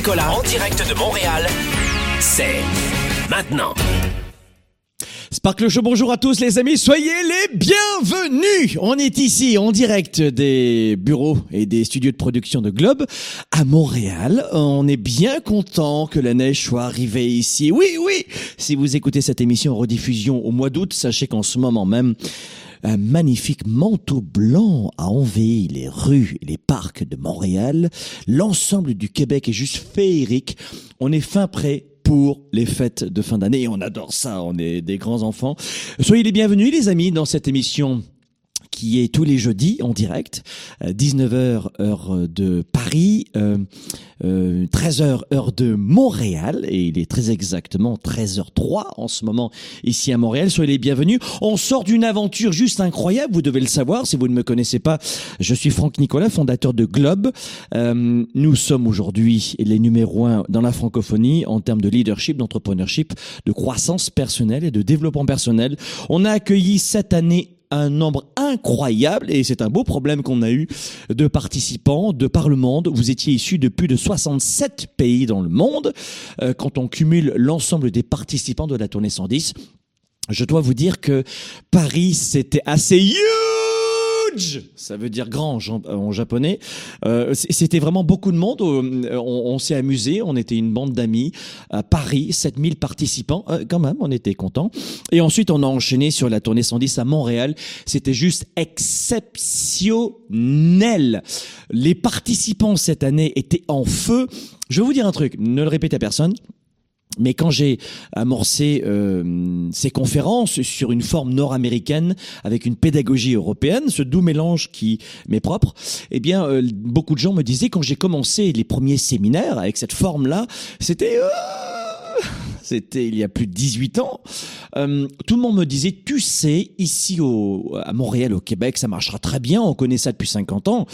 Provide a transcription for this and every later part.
Nicolas en direct de Montréal, c'est maintenant. Sparkle Show, bonjour à tous les amis, soyez les bienvenus On est ici en direct des bureaux et des studios de production de Globe à Montréal. On est bien content que la neige soit arrivée ici. Oui, oui Si vous écoutez cette émission en rediffusion au mois d'août, sachez qu'en ce moment même, un magnifique manteau blanc a envahi les rues et les parcs de Montréal. L'ensemble du Québec est juste féerique. On est fin prêt pour les fêtes de fin d'année. On adore ça, on est des grands enfants. Soyez les bienvenus les amis dans cette émission qui est tous les jeudis en direct, 19h heure de Paris, euh, euh, 13h heure de Montréal, et il est très exactement 13h03 en ce moment ici à Montréal. Soyez les bienvenus. On sort d'une aventure juste incroyable, vous devez le savoir si vous ne me connaissez pas. Je suis Franck Nicolas, fondateur de Globe. Euh, nous sommes aujourd'hui les numéros un dans la francophonie en termes de leadership, d'entrepreneurship, de croissance personnelle et de développement personnel. On a accueilli cette année un nombre incroyable, et c'est un beau problème qu'on a eu, de participants de par le monde. Vous étiez issus de plus de 67 pays dans le monde. Euh, quand on cumule l'ensemble des participants de la tournée 110, je dois vous dire que Paris, c'était assez ça veut dire grand en, en japonais. Euh, C'était vraiment beaucoup de monde. On, on s'est amusé. On était une bande d'amis à Paris, 7000 participants. Euh, quand même, on était contents. Et ensuite, on a enchaîné sur la tournée 110 à Montréal. C'était juste exceptionnel. Les participants cette année étaient en feu. Je vais vous dire un truc. Ne le répétez à personne. Mais quand j'ai amorcé euh, ces conférences sur une forme nord-américaine avec une pédagogie européenne, ce doux mélange qui m'est propre, eh bien, euh, beaucoup de gens me disaient quand j'ai commencé les premiers séminaires avec cette forme-là, c'était euh, c'était il y a plus de 18 ans. Euh, tout le monde me disait, tu sais, ici au, à Montréal, au Québec, ça marchera très bien, on connaît ça depuis 50 ans.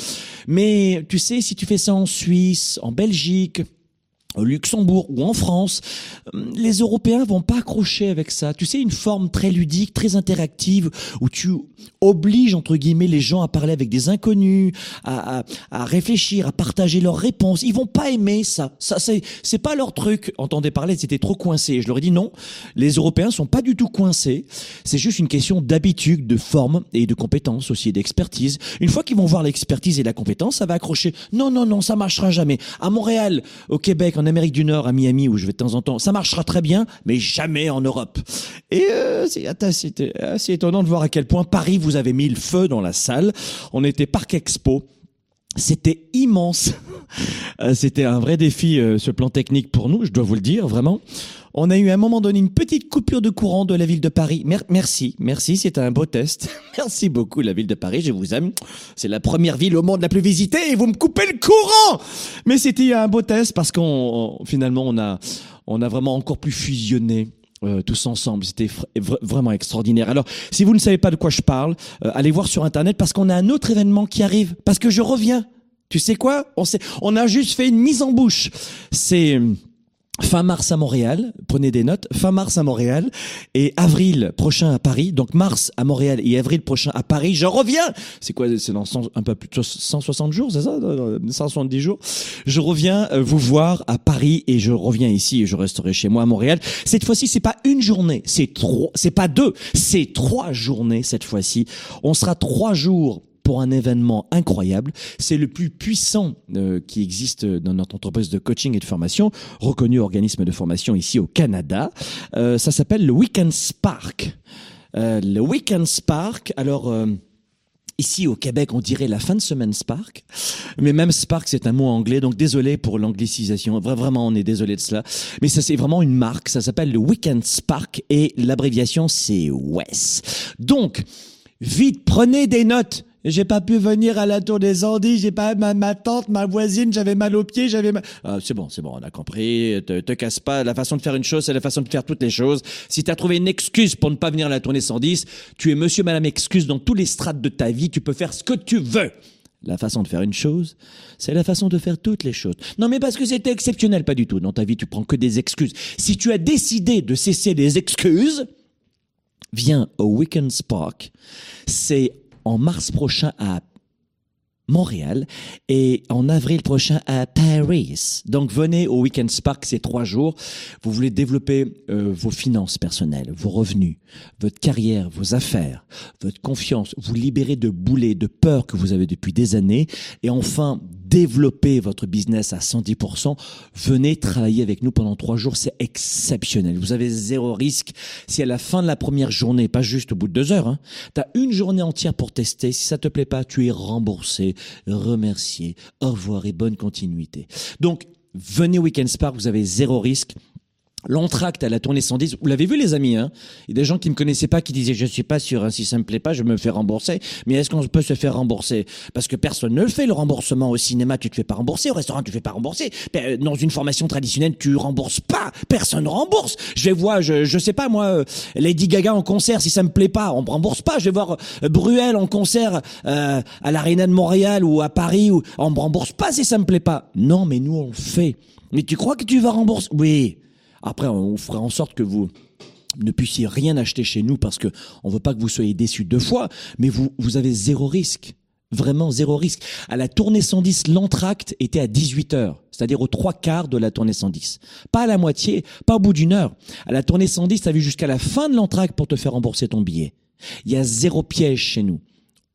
Mais tu sais, si tu fais ça en Suisse, en Belgique, au Luxembourg ou en France, les Européens vont pas accrocher avec ça. Tu sais, une forme très ludique, très interactive, où tu obliges, entre guillemets, les gens à parler avec des inconnus, à, à, à réfléchir, à partager leurs réponses. Ils vont pas aimer ça. Ça, c'est, c'est pas leur truc. Entendez parler, c'était trop coincé. Je leur ai dit non. Les Européens sont pas du tout coincés. C'est juste une question d'habitude, de forme et de compétence aussi, d'expertise. Une fois qu'ils vont voir l'expertise et la compétence, ça va accrocher. Non, non, non, ça marchera jamais. À Montréal, au Québec, en Amérique du Nord, à Miami, où je vais de temps en temps, ça marchera très bien, mais jamais en Europe. Et euh, c'est assez, étonnant de voir à quel point Paris vous avez mis le feu dans la salle. On était Parc Expo. C'était immense. C'était un vrai défi, euh, ce plan technique pour nous, je dois vous le dire, vraiment. On a eu à un moment donné une petite coupure de courant de la ville de Paris. Mer merci, merci, c'était un beau test. merci beaucoup la ville de Paris, je vous aime. C'est la première ville au monde la plus visitée et vous me coupez le courant. Mais c'était un beau test parce qu'on finalement on a on a vraiment encore plus fusionné. Euh, tous ensemble. C'était vr vraiment extraordinaire. Alors, si vous ne savez pas de quoi je parle, euh, allez voir sur Internet parce qu'on a un autre événement qui arrive. Parce que je reviens. Tu sais quoi? On, on a juste fait une mise en bouche. C'est fin mars à Montréal, prenez des notes, fin mars à Montréal et avril prochain à Paris. Donc mars à Montréal et avril prochain à Paris, je reviens. C'est quoi C'est dans 100, un peu plus de 160 jours, c'est ça? 170 jours? Je reviens vous voir à Paris et je reviens ici et je resterai chez moi à Montréal. Cette fois-ci, c'est pas une journée, c'est trois, c'est pas deux, c'est trois journées cette fois-ci. On sera trois jours pour un événement incroyable. C'est le plus puissant euh, qui existe dans notre entreprise de coaching et de formation, reconnu organisme de formation ici au Canada. Euh, ça s'appelle le Weekend Spark. Euh, le Weekend Spark. Alors Ici au Québec, on dirait la fin de semaine Spark, mais même Spark c'est un mot anglais, donc désolé pour l'anglicisation. Vraiment, on est désolé de cela. Mais ça c'est vraiment une marque. Ça s'appelle le Weekend Spark et l'abréviation c'est WES. Donc vite, prenez des notes. J'ai pas pu venir à la tour des Andes, j'ai pas ma, ma tante, ma voisine, j'avais mal aux pieds, j'avais mal... Ah, c'est bon, c'est bon, on a compris. Te, te casse pas. La façon de faire une chose, c'est la façon de faire toutes les choses. Si tu as trouvé une excuse pour ne pas venir à la tournée 110, tu es monsieur, madame excuse dans tous les strates de ta vie, tu peux faire ce que tu veux. La façon de faire une chose, c'est la façon de faire toutes les choses. Non, mais parce que c'était exceptionnel, pas du tout. Dans ta vie, tu prends que des excuses. Si tu as décidé de cesser les excuses, viens au Weekend Spark. C'est en mars prochain à Montréal et en avril prochain à Paris. Donc venez au Weekend Spark ces trois jours. Vous voulez développer euh, vos finances personnelles, vos revenus, votre carrière, vos affaires, votre confiance, vous libérer de boulets, de peurs que vous avez depuis des années et enfin développer votre business à 110%, venez travailler avec nous pendant trois jours. C'est exceptionnel. Vous avez zéro risque. Si à la fin de la première journée, pas juste au bout de deux heures, hein, une journée entière pour tester. Si ça te plaît pas, tu es remboursé, remercié. Au revoir et bonne continuité. Donc, venez Weekend Spark, vous avez zéro risque. L'entracte à la tournée 110, vous l'avez vu les amis, hein? Il y a des gens qui me connaissaient pas qui disaient je suis pas sûr, hein, si ça me plaît pas, je me fais rembourser. Mais est-ce qu'on peut se faire rembourser? Parce que personne ne le fait le remboursement au cinéma, tu te fais pas rembourser, au restaurant tu te fais pas rembourser. Euh, dans une formation traditionnelle, tu rembourses pas, personne rembourse. Je vais voir, je je sais pas moi, euh, Lady Gaga en concert, si ça me plaît pas, on me rembourse pas. Je vais voir euh, Bruel en concert euh, à l'Arena de Montréal ou à Paris, ou on me rembourse pas si ça me plaît pas. Non, mais nous on le fait. Mais tu crois que tu vas rembourser? Oui. Après, on fera en sorte que vous ne puissiez rien acheter chez nous parce que on veut pas que vous soyez déçus deux fois, mais vous, vous avez zéro risque. Vraiment zéro risque. À la tournée 110, l'entracte était à 18 heures, c'est-à-dire aux trois quarts de la tournée 110. Pas à la moitié, pas au bout d'une heure. À la tournée 110, tu as vu jusqu'à la fin de l'entracte pour te faire rembourser ton billet. Il y a zéro piège chez nous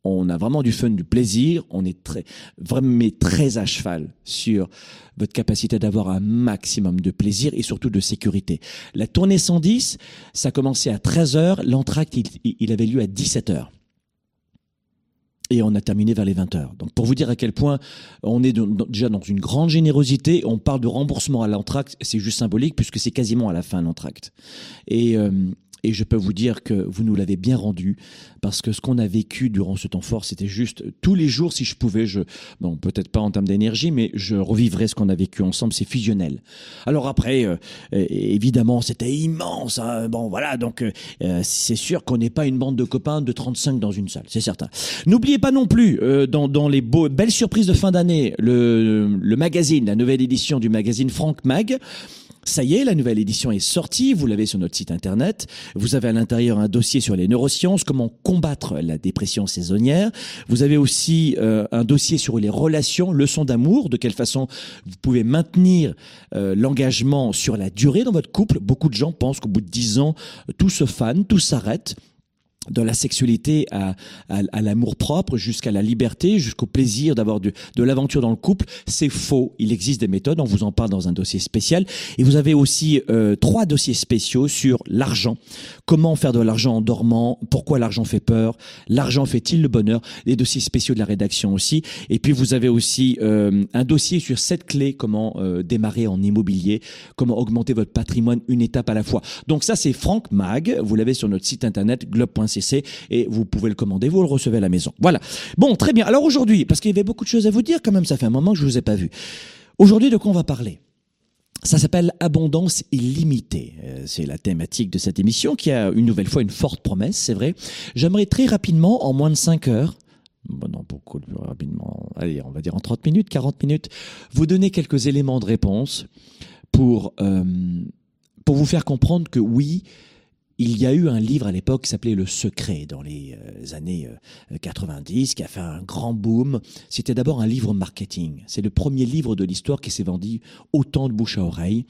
on a vraiment du fun, du plaisir, on est très, vraiment très à cheval sur votre capacité d'avoir un maximum de plaisir et surtout de sécurité. La tournée 110, ça a commencé à 13h, l'entracte, il, avait lieu à 17h. Et on a terminé vers les 20h. Donc pour vous dire à quel point on est déjà dans une grande générosité, on parle de remboursement à l'entracte, c'est juste symbolique puisque c'est quasiment à la fin l'entracte. Et, euh, et je peux vous dire que vous nous l'avez bien rendu parce que ce qu'on a vécu durant ce temps fort, c'était juste tous les jours, si je pouvais, je, bon, peut-être pas en termes d'énergie, mais je revivrais ce qu'on a vécu ensemble. C'est fusionnel. Alors après, euh, évidemment, c'était immense. Hein. Bon, voilà. Donc, euh, c'est sûr qu'on n'est pas une bande de copains de 35 dans une salle. C'est certain. N'oubliez pas non plus, euh, dans, dans les beaux, belles surprises de fin d'année, le, le magazine, la nouvelle édition du magazine Frank Mag. Ça y est, la nouvelle édition est sortie, vous l'avez sur notre site internet. Vous avez à l'intérieur un dossier sur les neurosciences, comment combattre la dépression saisonnière. Vous avez aussi euh, un dossier sur les relations, leçons d'amour, de quelle façon vous pouvez maintenir euh, l'engagement sur la durée dans votre couple. Beaucoup de gens pensent qu'au bout de dix ans, tout se fane, tout s'arrête de la sexualité à, à, l'amour propre jusqu'à la liberté, jusqu'au plaisir d'avoir de, de l'aventure dans le couple, c'est faux. Il existe des méthodes, on vous en parle dans un dossier spécial. Et vous avez aussi euh, trois dossiers spéciaux sur l'argent. Comment faire de l'argent en dormant? Pourquoi l'argent fait peur? L'argent fait-il le bonheur? Les dossiers spéciaux de la rédaction aussi. Et puis vous avez aussi euh, un dossier sur sept clés, comment euh, démarrer en immobilier, comment augmenter votre patrimoine une étape à la fois? Donc ça c'est Franck Mag, vous l'avez sur notre site internet globe.com et vous pouvez le commander, vous le recevez à la maison. Voilà. Bon, très bien. Alors aujourd'hui, parce qu'il y avait beaucoup de choses à vous dire quand même, ça fait un moment que je vous ai pas vu. Aujourd'hui, de quoi on va parler? Ça s'appelle Abondance illimitée. Euh, c'est la thématique de cette émission qui a une nouvelle fois une forte promesse, c'est vrai. J'aimerais très rapidement, en moins de 5 heures, bon non, beaucoup plus rapidement, allez, on va dire en 30 minutes, 40 minutes, vous donner quelques éléments de réponse pour, euh, pour vous faire comprendre que oui, il y a eu un livre à l'époque qui s'appelait Le Secret dans les euh, années 90 euh, qui a fait un grand boom. C'était d'abord un livre marketing. C'est le premier livre de l'histoire qui s'est vendu autant de bouche à oreille.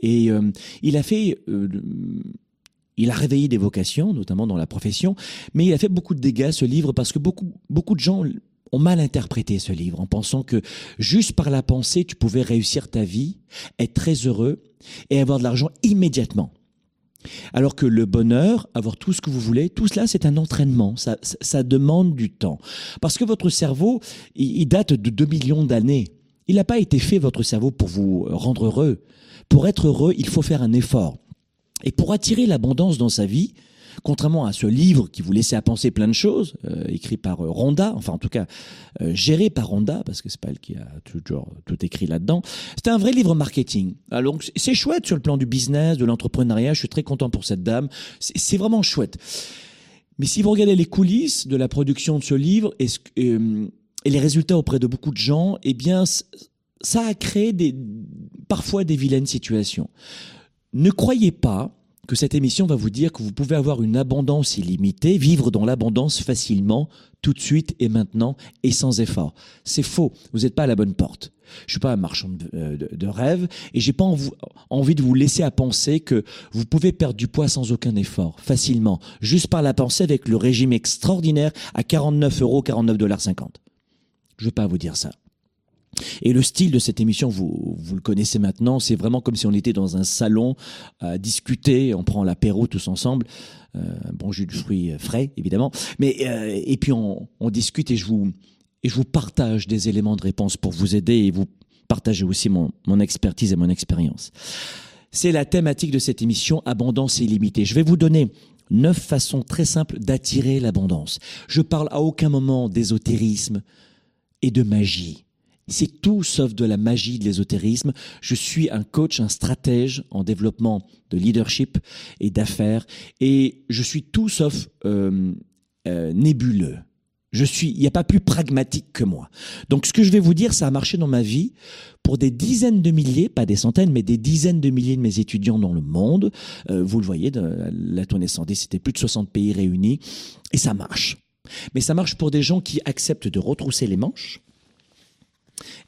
Et euh, il a fait... il a réveillé des vocations, notamment dans la profession, mais il a fait beaucoup de dégâts ce livre parce que beaucoup, beaucoup de gens ont mal interprété ce livre en pensant que juste par la pensée, tu pouvais réussir ta vie, être très heureux et avoir de l'argent immédiatement. Alors que le bonheur, avoir tout ce que vous voulez, tout cela, c'est un entraînement. Ça, ça, demande du temps. Parce que votre cerveau, il, il date de 2 millions d'années. Il n'a pas été fait, votre cerveau, pour vous rendre heureux. Pour être heureux, il faut faire un effort. Et pour attirer l'abondance dans sa vie, contrairement à ce livre qui vous laissait à penser plein de choses, euh, écrit par euh, Rhonda, enfin en tout cas euh, géré par Rhonda, parce que c'est pas elle qui a tout écrit là-dedans. C'était un vrai livre marketing. Alors c'est chouette sur le plan du business, de l'entrepreneuriat. Je suis très content pour cette dame. C'est vraiment chouette. Mais si vous regardez les coulisses de la production de ce livre et, les résultats auprès de beaucoup de gens, eh bien ça a créé parfois des vilaines situations. Ne croyez pas que cette émission va vous dire que vous pouvez avoir une abondance illimitée, vivre dans l'abondance facilement, tout de suite et maintenant et sans effort. C'est faux. Vous n'êtes pas à la bonne porte. Je suis pas un marchand de, euh, de, de rêve et j'ai pas envie de vous laisser à penser que vous pouvez perdre du poids sans aucun effort, facilement, juste par la pensée avec le régime extraordinaire à 49 euros, 49 dollars 50. Je veux pas vous dire ça. Et le style de cette émission, vous, vous le connaissez maintenant, c'est vraiment comme si on était dans un salon à discuter, on prend l'apéro tous ensemble, euh, bon jus de fruits frais évidemment, mais euh, et puis on, on, discute et je vous et je vous partage des éléments de réponse pour vous aider et vous partager aussi mon, mon expertise et mon expérience. C'est la thématique de cette émission Abondance illimitée. Je vais vous donner neuf façons très simples d'attirer l'abondance. Je parle à aucun moment d'ésotérisme et de magie. C'est tout sauf de la magie de l'ésotérisme. Je suis un coach, un stratège en développement de leadership et d'affaires et je suis tout sauf euh, euh, nébuleux. Je suis, il n'y a pas plus pragmatique que moi. Donc, ce que je vais vous dire, ça a marché dans ma vie pour des dizaines de milliers, pas des centaines, mais des dizaines de milliers de mes étudiants dans le monde. Euh, vous le voyez, la tournée 110, c'était plus de 60 pays réunis, et ça marche. Mais ça marche pour des gens qui acceptent de retrousser les manches,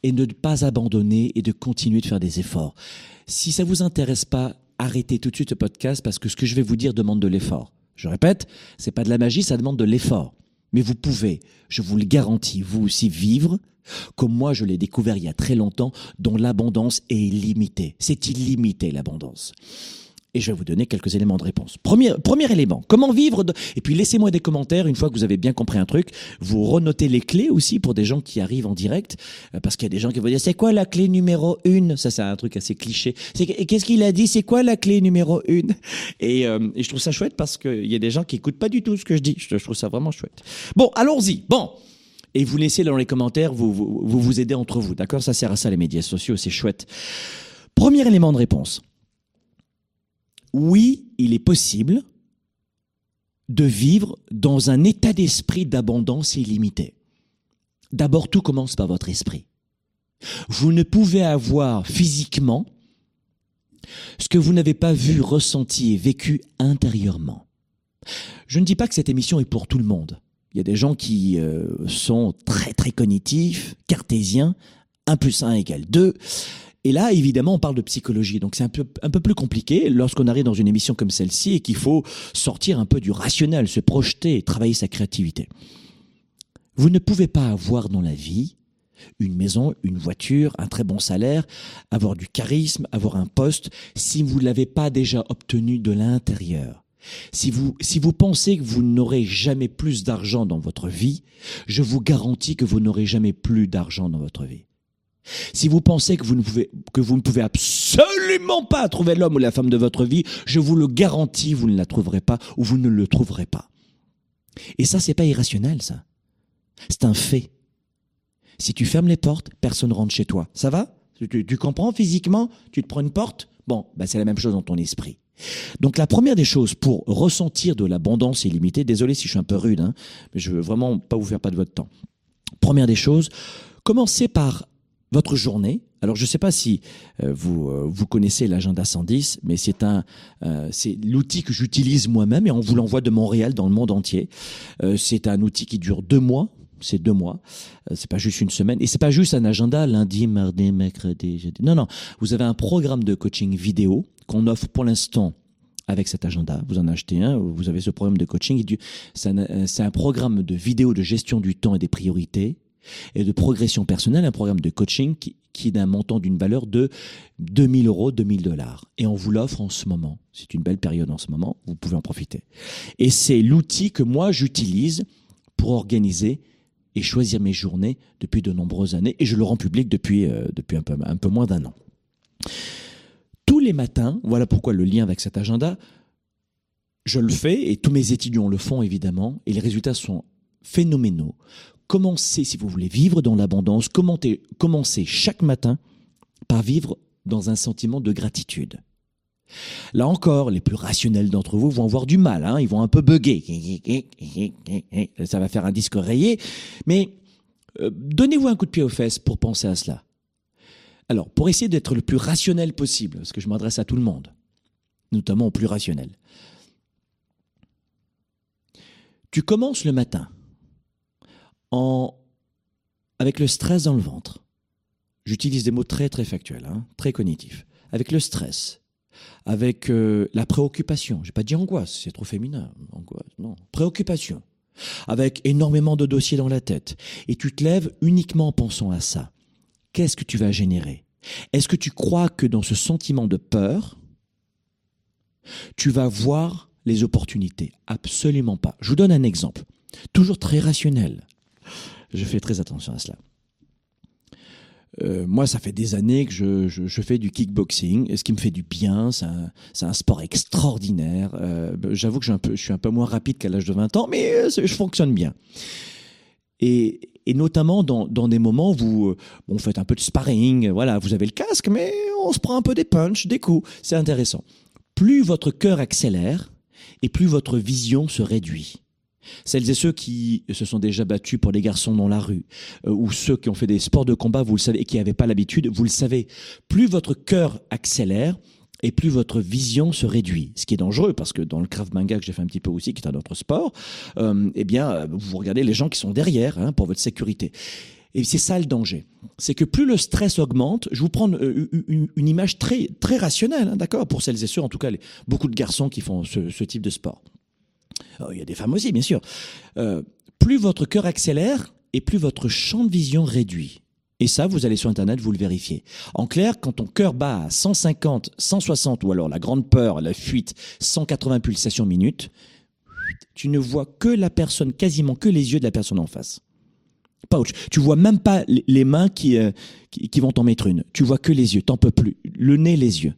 et ne pas abandonner et de continuer de faire des efforts. Si ça vous intéresse pas, arrêtez tout de suite ce podcast parce que ce que je vais vous dire demande de l'effort. Je répète, c'est pas de la magie, ça demande de l'effort. Mais vous pouvez, je vous le garantis, vous aussi vivre comme moi je l'ai découvert il y a très longtemps, dont l'abondance est illimitée. C'est illimité l'abondance. Et je vais vous donner quelques éléments de réponse. Premier, premier élément, comment vivre de... Et puis laissez-moi des commentaires une fois que vous avez bien compris un truc. Vous renotez les clés aussi pour des gens qui arrivent en direct. Euh, parce qu'il y a des gens qui vont dire, c'est quoi la clé numéro une? Ça, c'est un truc assez cliché. Qu'est-ce qu'il a dit? C'est quoi la clé numéro une? Et, euh, et, je trouve ça chouette parce qu'il y a des gens qui écoutent pas du tout ce que je dis. Je, je trouve ça vraiment chouette. Bon, allons-y. Bon. Et vous laissez dans les commentaires, vous vous, vous, vous aidez entre vous. D'accord? Ça sert à ça les médias sociaux, c'est chouette. Premier élément de réponse oui, il est possible de vivre dans un état d'esprit d'abondance illimitée. D'abord, tout commence par votre esprit. Vous ne pouvez avoir physiquement ce que vous n'avez pas vu, ressenti et vécu intérieurement. Je ne dis pas que cette émission est pour tout le monde. Il y a des gens qui euh, sont très très cognitifs, cartésiens, 1 plus 1 égale 2, et là, évidemment, on parle de psychologie, donc c'est un peu, un peu plus compliqué lorsqu'on arrive dans une émission comme celle-ci et qu'il faut sortir un peu du rationnel, se projeter et travailler sa créativité. Vous ne pouvez pas avoir dans la vie une maison, une voiture, un très bon salaire, avoir du charisme, avoir un poste, si vous ne l'avez pas déjà obtenu de l'intérieur. Si vous, si vous pensez que vous n'aurez jamais plus d'argent dans votre vie, je vous garantis que vous n'aurez jamais plus d'argent dans votre vie. Si vous pensez que vous ne pouvez, que vous ne pouvez absolument pas trouver l'homme ou la femme de votre vie, je vous le garantis, vous ne la trouverez pas ou vous ne le trouverez pas. Et ça, c'est pas irrationnel, ça. C'est un fait. Si tu fermes les portes, personne rentre chez toi. Ça va? Tu, comprends physiquement? Tu te prends une porte? Bon, ben c'est la même chose dans ton esprit. Donc la première des choses pour ressentir de l'abondance illimitée, désolé si je suis un peu rude, hein, mais je veux vraiment pas vous faire pas de votre temps. Première des choses, commencez par votre journée. Alors je ne sais pas si euh, vous euh, vous connaissez l'agenda 110, mais c'est un euh, c'est l'outil que j'utilise moi-même et on vous l'envoie de Montréal dans le monde entier. Euh, c'est un outil qui dure deux mois. C'est deux mois. C'est pas juste une semaine et c'est pas juste un agenda lundi, mardi, mercredi, jeudi. Non non, vous avez un programme de coaching vidéo qu'on offre pour l'instant avec cet agenda. Vous en achetez un, vous avez ce programme de coaching. C'est un, un programme de vidéo de gestion du temps et des priorités et de progression personnelle, un programme de coaching qui, est d'un montant d'une valeur de 2000 euros, 2000 dollars. Et on vous l'offre en ce moment. C'est une belle période en ce moment, vous pouvez en profiter. Et c'est l'outil que moi j'utilise pour organiser et choisir mes journées depuis de nombreuses années, et je le rends public depuis, euh, depuis un, peu, un peu moins d'un an. Tous les matins, voilà pourquoi le lien avec cet agenda, je le fais, et tous mes étudiants le font évidemment, et les résultats sont phénoménaux. Commencez, si vous voulez vivre dans l'abondance, commencez chaque matin par vivre dans un sentiment de gratitude. Là encore, les plus rationnels d'entre vous vont avoir du mal, hein, ils vont un peu bugger. Ça va faire un disque rayé, mais euh, donnez-vous un coup de pied aux fesses pour penser à cela. Alors, pour essayer d'être le plus rationnel possible, parce que je m'adresse à tout le monde, notamment aux plus rationnels, tu commences le matin avec le stress dans le ventre. J'utilise des mots très très factuels, hein, très cognitifs. Avec le stress, avec euh, la préoccupation. J'ai pas dit angoisse, c'est trop féminin. Angoisse, non. Préoccupation. Avec énormément de dossiers dans la tête. Et tu te lèves uniquement en pensant à ça. Qu'est-ce que tu vas générer? Est-ce que tu crois que dans ce sentiment de peur, tu vas voir les opportunités? Absolument pas. Je vous donne un exemple. Toujours très rationnel. Je fais très attention à cela. Euh, moi, ça fait des années que je, fais du kickboxing, ce qui me fait du bien. C'est un, sport extraordinaire. Euh, J'avoue que je suis, un peu, moins rapide qu'à l'âge de 20 ans, mais euh, je fonctionne bien. Et, notamment dans, des moments où bon, vous faites un peu de sparring, voilà, vous avez le casque, mais on se prend un peu des punches, des coups. C'est intéressant. Plus votre cœur accélère, et plus votre vision se réduit. Celles et ceux qui se sont déjà battus pour des garçons dans la rue, euh, ou ceux qui ont fait des sports de combat, vous le savez, et qui n'avaient pas l'habitude, vous le savez, plus votre cœur accélère, et plus votre vision se réduit. Ce qui est dangereux, parce que dans le Krav Maga que j'ai fait un petit peu aussi, qui est un autre sport, euh, eh bien, vous regardez les gens qui sont derrière hein, pour votre sécurité. Et c'est ça le danger. C'est que plus le stress augmente, je vous prends euh, une, image très, très rationnelle, hein, d'accord, pour celles et ceux, en tout cas, les, beaucoup de garçons qui font ce type de sport. Oh, il y a des femmes aussi, bien sûr. Euh, plus votre cœur accélère et plus votre champ de vision réduit. Et ça, vous allez sur Internet, vous le vérifiez. En clair, quand ton cœur bat à 150, 160 ou alors la grande peur, la fuite, 180 pulsations minutes, tu ne vois que la personne, quasiment que les yeux de la personne en face. Autre. Tu vois même pas les mains qui, euh, qui, qui, vont t'en mettre une. Tu vois que les yeux, t'en peux plus. Le nez, les yeux.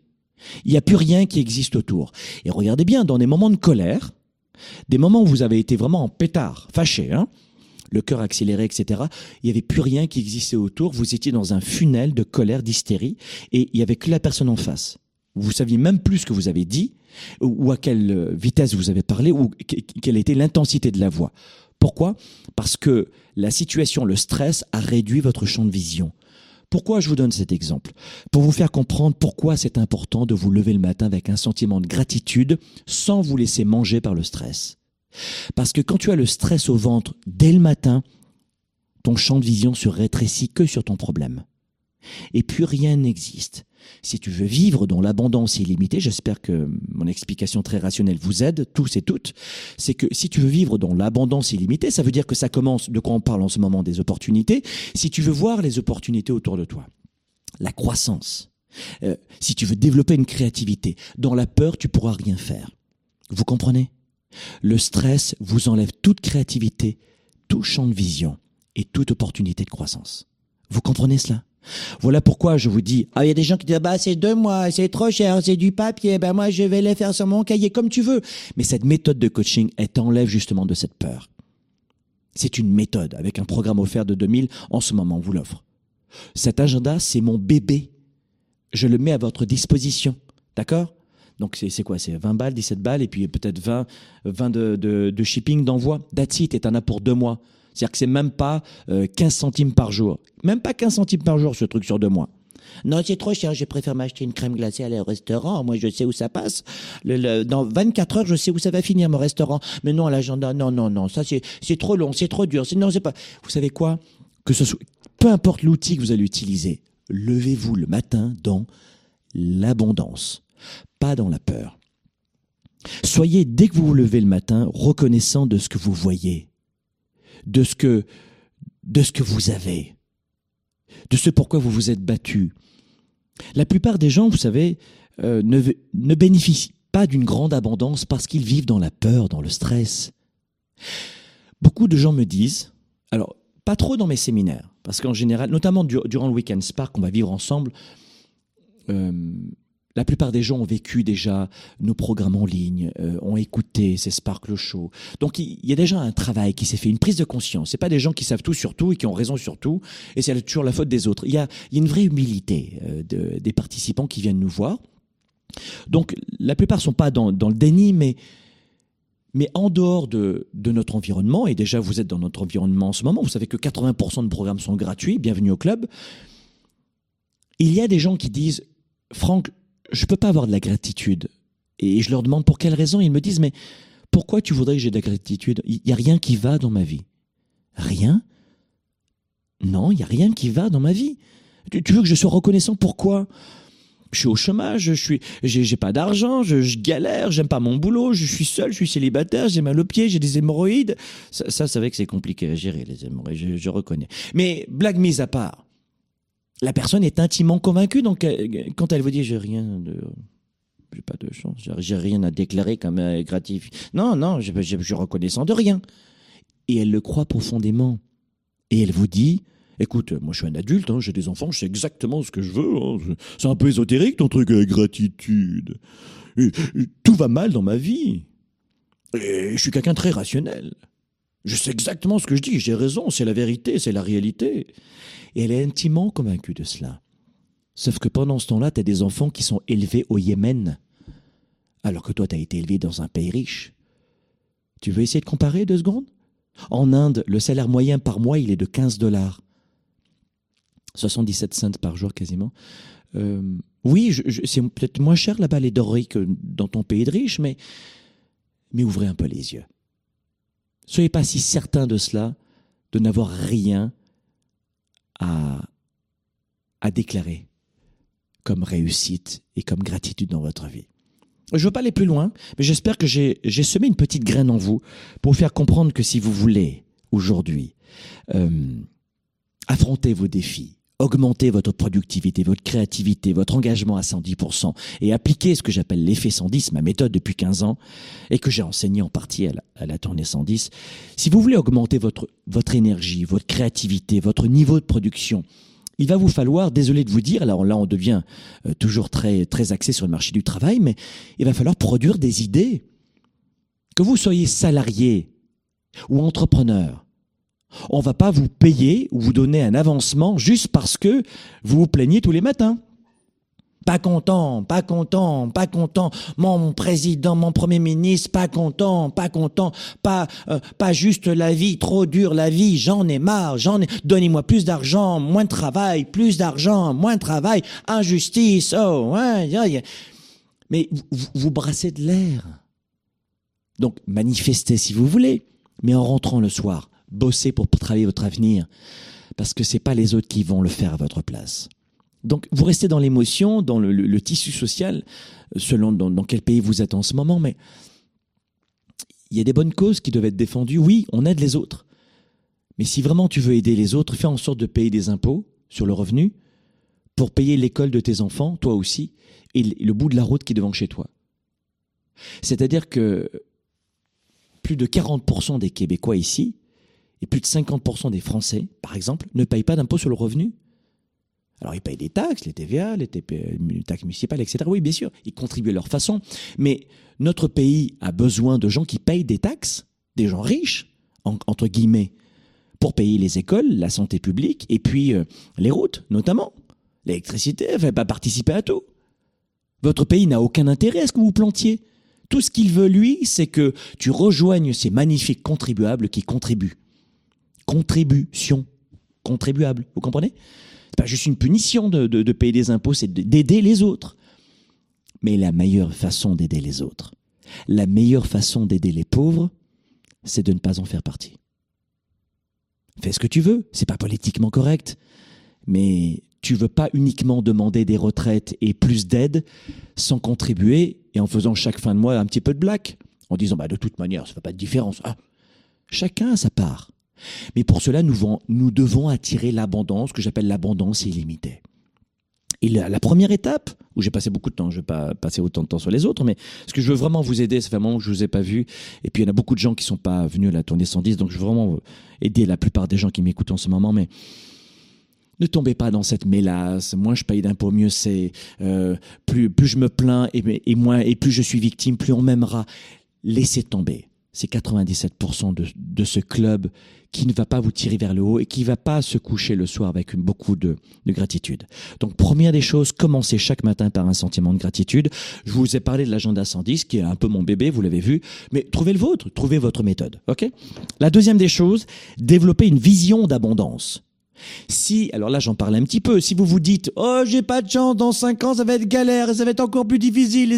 Il n'y a plus rien qui existe autour. Et regardez bien, dans des moments de colère, des moments où vous avez été vraiment en pétard, fâché, hein le cœur accéléré, etc. Il n'y avait plus rien qui existait autour. Vous étiez dans un funnel de colère, d'hystérie, et il n'y avait que la personne en face. Vous saviez même plus ce que vous avez dit, ou à quelle vitesse vous avez parlé, ou quelle était l'intensité de la voix. Pourquoi? Parce que la situation, le stress a réduit votre champ de vision. Pourquoi je vous donne cet exemple Pour vous faire comprendre pourquoi c'est important de vous lever le matin avec un sentiment de gratitude sans vous laisser manger par le stress. Parce que quand tu as le stress au ventre dès le matin, ton champ de vision se rétrécit que sur ton problème. Et puis rien n'existe. Si tu veux vivre dans l'abondance illimitée, j'espère que mon explication très rationnelle vous aide, tous et toutes, c'est que si tu veux vivre dans l'abondance illimitée, ça veut dire que ça commence, de quoi on parle en ce moment, des opportunités, si tu veux voir les opportunités autour de toi, la croissance, euh, si tu veux développer une créativité, dans la peur, tu pourras rien faire. Vous comprenez? Le stress vous enlève toute créativité, tout champ de vision et toute opportunité de croissance. Vous comprenez cela? Voilà pourquoi je vous dis, ah, il y a des gens qui disent, bah, c'est deux mois, c'est trop cher, c'est du papier, ben, moi, je vais les faire sur mon cahier comme tu veux. Mais cette méthode de coaching, elle t'enlève justement de cette peur. C'est une méthode avec un programme offert de 2000. En ce moment, on vous l'offre. Cet agenda, c'est mon bébé. Je le mets à votre disposition. D'accord? Donc, c'est quoi? C'est 20 balles, 17 balles, et puis peut-être 20, 20 de, de, shipping, d'envoi. That's it, et t'en as pour deux mois. C'est-à-dire que c'est même pas 15 euh, centimes par jour. Même pas 15 centimes par jour, ce truc sur deux mois. Non, c'est trop cher. Je préfère m'acheter une crème glacée à aller au restaurant. Moi, je sais où ça passe. Le, dans 24 heures, je sais où ça va finir, mon restaurant. Mais non, l'agenda, non, non, non. Ça, c'est trop long, c'est trop dur. Non, c'est pas. Vous savez quoi? Que ce soit, peu importe l'outil que vous allez utiliser, levez-vous le matin dans l'abondance, pas dans la peur. Soyez, dès que vous vous levez le matin, reconnaissant de ce que vous voyez de ce que de ce que vous avez, de ce pourquoi vous vous êtes battu. La plupart des gens, vous savez, euh, ne, ne bénéficient pas d'une grande abondance parce qu'ils vivent dans la peur, dans le stress. Beaucoup de gens me disent, alors pas trop dans mes séminaires, parce qu'en général, notamment durant le week-end Spark, on va vivre ensemble, euh, la plupart des gens ont vécu déjà nos programmes en ligne, euh, ont écouté ces Sparkle Show. Donc il y a déjà un travail qui s'est fait, une prise de conscience. C'est pas des gens qui savent tout sur tout et qui ont raison sur tout, et c'est toujours la faute des autres. Il y a, y a une vraie humilité euh, de, des participants qui viennent nous voir. Donc la plupart sont pas dans, dans le déni, mais mais en dehors de, de, notre environnement, et déjà vous êtes dans notre environnement en ce moment, vous savez que 80% de programmes sont gratuits, bienvenue au club, il y a des gens qui disent, Franck, je peux pas avoir de la gratitude. Et je leur demande pour quelle raison. Ils me disent, mais pourquoi tu voudrais que j'ai de la gratitude? Il n'y a rien qui va dans ma vie. Rien? Non, il n'y a rien qui va dans ma vie. Tu, veux que je sois reconnaissant? Pourquoi? Je suis au chômage, je suis, j'ai, pas d'argent, je, je galère, j'aime pas mon boulot, je suis seul, je suis célibataire, j'ai mal aux pieds, j'ai des hémorroïdes. Ça, ça c'est vrai que c'est compliqué à gérer les hémorroïdes, je, je reconnais. Mais blague mise à part, la personne est intimement convaincue. Donc, euh, quand elle vous dit j'ai rien de, j'ai pas de chance, j'ai rien à déclarer comme euh, gratifié. Non, non, je, je, je reconnaissant de rien. Et elle le croit profondément. Et elle vous dit, écoute, moi je suis un adulte, hein, j'ai des enfants, je sais exactement ce que je veux. Hein. C'est un peu ésotérique ton truc avec gratitude. tout va mal dans ma vie. Et je suis quelqu'un très rationnel. Je sais exactement ce que je dis, j'ai raison, c'est la vérité, c'est la réalité. Et elle est intimement convaincue de cela. Sauf que pendant ce temps-là, tu as des enfants qui sont élevés au Yémen, alors que toi, tu as été élevé dans un pays riche. Tu veux essayer de comparer deux secondes? En Inde, le salaire moyen par mois, il est de 15 dollars. 77 cents par jour quasiment. Euh, oui, c'est peut-être moins cher là-bas les dorés que dans ton pays de riche, mais, mais ouvrez un peu les yeux. Soyez pas si certains de cela, de n'avoir rien à, à déclarer comme réussite et comme gratitude dans votre vie. Je ne veux pas aller plus loin, mais j'espère que j'ai semé une petite graine en vous pour vous faire comprendre que si vous voulez aujourd'hui euh, affronter vos défis, augmenter votre productivité, votre créativité, votre engagement à 110% et appliquer ce que j'appelle l'effet 110, ma méthode depuis 15 ans, et que j'ai enseigné en partie à la, tournée 110, si vous voulez augmenter votre, votre énergie, votre créativité, votre niveau de production, il va vous falloir, désolé de vous dire, alors là on devient euh, toujours très, très axé sur le marché du travail, mais il va falloir produire des idées. Que vous soyez salarié ou entrepreneur, on va pas vous payer ou vous donner un avancement juste parce que vous vous plaignez tous les matins. Pas content, pas content, pas content. Mon président, mon premier ministre, pas content, pas content, pas euh, pas juste la vie, trop dure la vie. J'en ai marre, j'en ai. Donnez-moi plus d'argent, moins de travail, plus d'argent, moins de travail, injustice. Oh, ouais, mais vous, vous brassez de l'air. Donc manifestez si vous voulez, mais en rentrant le soir, bossez pour travailler votre avenir, parce que c'est pas les autres qui vont le faire à votre place. Donc vous restez dans l'émotion, dans le, tissu social, selon dans, quel pays vous êtes en ce moment, mais il y a des bonnes causes qui doivent être défendues. Oui, on aide les autres. Mais si vraiment tu veux aider les autres, fais en sorte de payer des impôts sur le revenu pour payer l'école de tes enfants, toi aussi, et le bout de la route qui est devant chez toi. C'est-à-dire que plus de 40% des Québécois ici et plus de 50% des Français, par exemple, ne payent pas d'impôt sur le revenu. Alors ils payent des taxes, les TVA, les, taxes municipales, etc. Oui, bien sûr, ils contribuent à leur façon. Mais notre pays a besoin de gens qui payent des taxes, des gens riches, entre guillemets, pour payer les écoles, la santé publique, et puis euh, les routes, notamment. L'électricité, ne fait pas participer à tout. Votre pays n'a aucun intérêt à ce que vous plantiez. Tout ce qu'il veut, lui, c'est que tu rejoignes ces magnifiques contribuables qui contribuent contribution contribuable. Vous comprenez? C'est pas juste une punition de, de, payer des impôts, c'est d'aider les autres. Mais la meilleure façon d'aider les autres, la meilleure façon d'aider les pauvres, c'est de ne pas en faire partie. Fais ce que tu veux, c'est pas politiquement correct, mais tu veux pas uniquement demander des retraites et plus d'aide sans contribuer et en faisant chaque fin de mois un petit peu de black, en disant bah de toute manière ça fait pas de différence. Ah, chacun a sa part. Mais pour cela, nous, devons attirer l'abondance, que j'appelle l'abondance illimitée. Et la, première étape, où j'ai passé beaucoup de temps, je vais pas passer autant de temps sur les autres, mais ce que je veux vraiment vous aider, c'est vraiment que je vous ai pas vu. Et puis il y en a beaucoup de gens qui sont pas venus à la tournée 110, donc je veux vraiment aider la plupart des gens qui m'écoutent en ce moment. Mais ne tombez pas dans cette mélasse. Moins je paye d'impôts, mieux c'est. Euh, plus, plus je me plains et, moins et plus je suis victime, plus on m'aimera. Laissez tomber. C'est 97% de, de ce club qui ne va pas vous tirer vers le haut et qui ne va pas se coucher le soir avec beaucoup de, de gratitude. Donc, première des choses, commencez chaque matin par un sentiment de gratitude. Je vous ai parlé de l'agenda 110, qui est un peu mon bébé, vous l'avez vu, mais trouvez le vôtre, trouvez votre méthode. Ok? La deuxième des choses, développez une vision d'abondance. Si, alors là j'en parle un petit peu, si vous vous dites oh j'ai pas de chance, dans 5 ans ça va être galère ça va être encore plus difficile,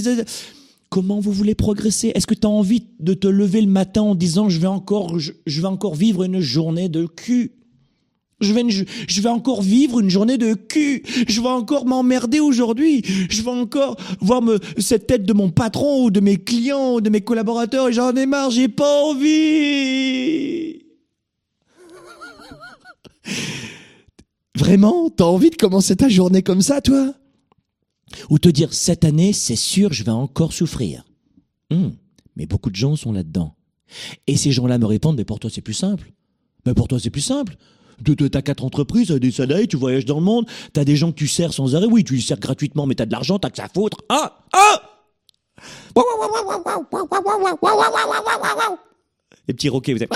comment vous voulez progresser? Est-ce que tu as envie de te lever le matin en disant je vais encore, vivre une journée de cul? Je vais, encore vivre une journée de cul. Je vais encore m'emmerder aujourd'hui. Je vais encore voir cette tête de mon patron ou de mes clients ou de mes collaborateurs et j'en ai marre, j'ai pas envie. Vraiment? T'as envie de commencer ta journée comme ça, toi? Ou te dire, cette année, c'est sûr, je vais encore souffrir. Hum, mais beaucoup de gens sont là-dedans. Et ces gens-là me répondent, mais pour toi, c'est plus simple. Mais pour toi, c'est plus simple. Tu as quatre entreprises, t'as des salariés, tu voyages dans le monde, t'as des gens que tu sers sans arrêt. Oui, tu les sers gratuitement, mais t'as de l'argent, t'as que ça à foutre. Ah Ah Les petits roquets, vous êtes...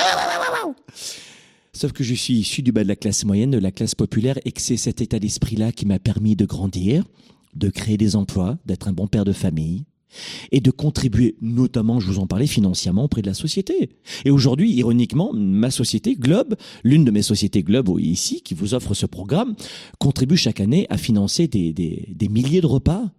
Sauf que je suis issu du bas de la classe moyenne, de la classe populaire, et que c'est cet état d'esprit-là qui m'a permis de grandir, de créer des emplois, d'être un bon père de famille, et de contribuer, notamment, je vous en parlais, financièrement auprès de la société. Et aujourd'hui, ironiquement, ma société Globe, l'une de mes sociétés Globe ici, qui vous offre ce programme, contribue chaque année à financer des, des, des milliers de repas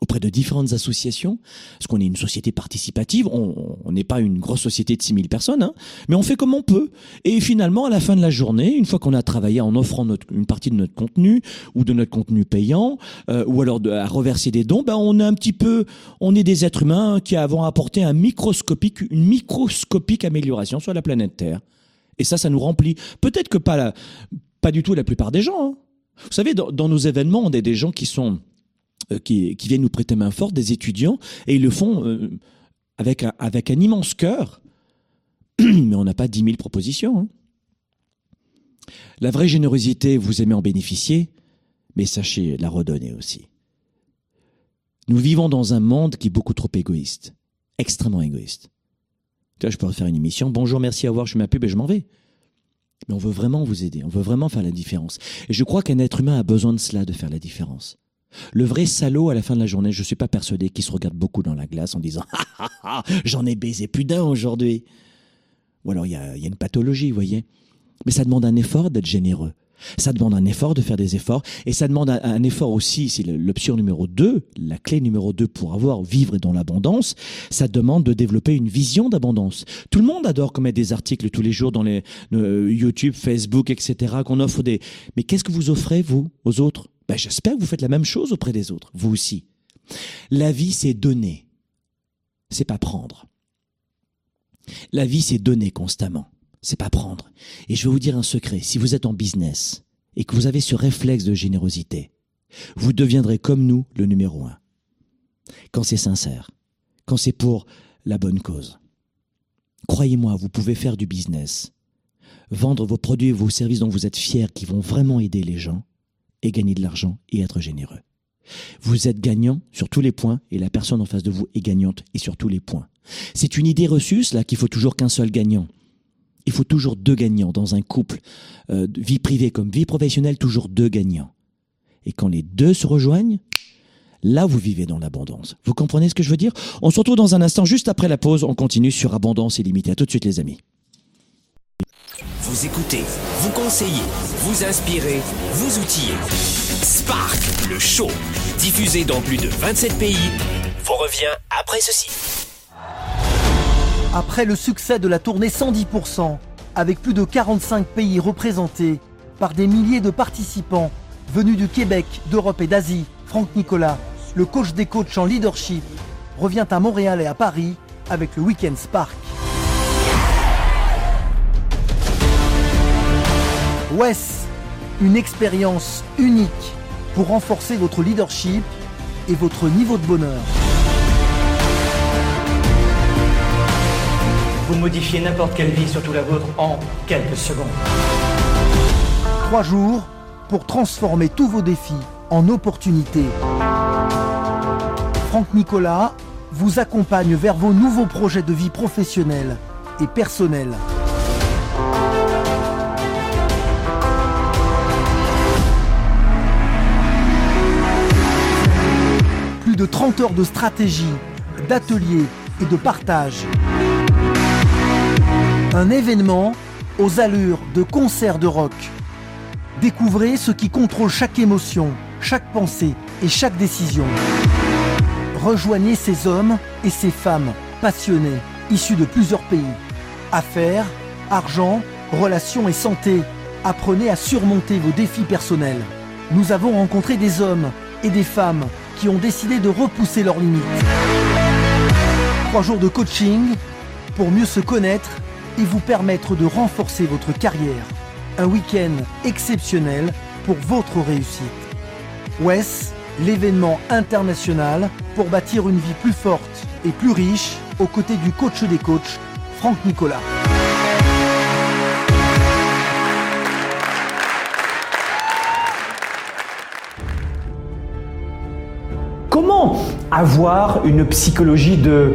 auprès de différentes associations, parce qu'on est une société participative, on n'est pas une grosse société de 6000 personnes, hein, mais on fait comme on peut. Et finalement, à la fin de la journée, une fois qu'on a travaillé en offrant notre, une partie de notre contenu, ou de notre contenu payant, euh, ou alors de, à reverser des dons, ben on est un petit peu, on est des êtres humains qui avons apporté un microscopique, une microscopique amélioration sur la planète Terre. Et ça, ça nous remplit. Peut-être que pas, la, pas du tout la plupart des gens. hein. Vous savez, dans, dans nos événements, on a des gens qui sont qui, qui viennent nous prêter main forte, des étudiants, et ils le font euh, avec, un, immense cœur. Mais on n'a pas 10 000 propositions. hein. La vraie générosité, vous aimez en bénéficier, mais sachez la redonner aussi. Nous vivons dans un monde qui est beaucoup trop égoïste, extrêmement égoïste. Vois, je pourrais faire une émission. Bonjour, merci, au revoir, je fais ma pub et je m'en vais. Mais on veut vraiment vous aider, on veut vraiment faire la différence. Et je crois qu'un être humain a besoin de cela, de faire la différence. Le vrai salaud à la fin de la journée, je suis pas persuadé qu'il se regarde beaucoup dans la glace en disant ah, ah, ah, j'en ai baisé plus d'un aujourd'hui. Ou alors il y a, il y a une pathologie, vous voyez. Mais ça demande un effort d'être généreux. Ça demande un effort de faire des efforts. Et ça demande un, effort aussi, c'est l'option numéro 2, la clé numéro 2 pour avoir, vivre dans l'abondance, ça demande de développer une vision d'abondance. Tout le monde adore qu'on mette des articles tous les jours dans les euh, YouTube, Facebook, etc., qu'on offre des... Mais qu'est-ce que vous offrez, vous, aux autres? Ben, J'espère que vous faites la même chose auprès des autres, vous aussi. La vie, c'est donner. C'est pas prendre. La vie, c'est donner constamment. C'est pas prendre. Et je vais vous dire un secret. Si vous êtes en business et que vous avez ce réflexe de générosité, vous deviendrez comme nous le numéro un. Quand c'est sincère. Quand c'est pour la bonne cause. Croyez-moi, vous pouvez faire du business. Vendre vos produits et vos services dont vous êtes fiers qui vont vraiment aider les gens et gagner de l'argent et être généreux. Vous êtes gagnant sur tous les points et la personne en face de vous est gagnante et sur tous les points. C'est une idée reçue, cela, qu'il faut toujours qu'un seul gagnant. Il faut toujours deux gagnants dans un couple, euh, vie privée comme vie professionnelle, toujours deux gagnants. Et quand les deux se rejoignent, là vous vivez dans l'abondance. Vous comprenez ce que je veux dire? On se retrouve dans un instant, juste après la pause, on continue sur Abondance illimitée. À tout de suite les amis. Vous écoutez, vous conseillez, vous inspirez, vous outillez. Spark, le show, diffusé dans plus de 27 pays, vous revient après ceci. Après le succès de la tournée 110%, avec plus de 45 pays représentés par des milliers de participants venus du Québec, d'Europe et d'Asie, Franck Nicolas, le coach des coachs en leadership, revient à Montréal et à Paris avec le Weekend Spark. WES, une expérience unique pour renforcer votre leadership et votre niveau de bonheur. Vous modifiez n'importe quelle vie, surtout la vôtre, en quelques secondes. Trois jours pour transformer tous vos défis en opportunités. Franck Nicolas vous accompagne vers vos nouveaux projets de vie professionnelle et personnelle. Plus de 30 heures de stratégie, d'ateliers et de partage. Un événement aux allures de concert de rock. Découvrez ce qui contrôle chaque émotion, chaque pensée et chaque décision. Rejoignez ces hommes et ces femmes passionnés, issus de plusieurs pays. Affaires, argent, relations et santé. Apprenez à surmonter vos défis personnels. Nous avons rencontré des hommes et des femmes qui ont décidé de repousser leurs limites. Trois jours de coaching pour mieux se connaître et vous permettre de renforcer votre carrière. Un week-end exceptionnel pour votre réussite. WES, l'événement international pour bâtir une vie plus forte et plus riche aux côtés du coach des coachs, Franck Nicolas. Comment avoir une psychologie de,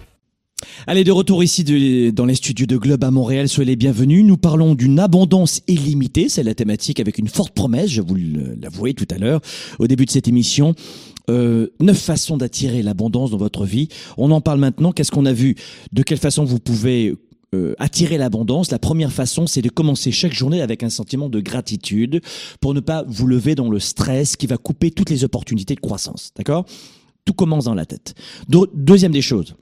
Allez, de retour ici de- dans les studios de Globe à Montréal, soyez les bienvenus. Nous parlons d'une abondance illimitée, c'est la thématique avec une forte promesse, je vous l'avouais tout à l'heure, au début de cette émission. Euh, neuf façons d'attirer l'abondance dans votre vie. On en parle maintenant. Qu'est-ce qu'on a vu? De quelle façon vous pouvez euh, attirer l'abondance? La première façon, c'est de commencer chaque journée avec un sentiment de gratitude pour ne pas vous lever dans le stress qui va couper toutes les opportunités de croissance. D'accord? Tout commence dans la tête. Deuxième des choses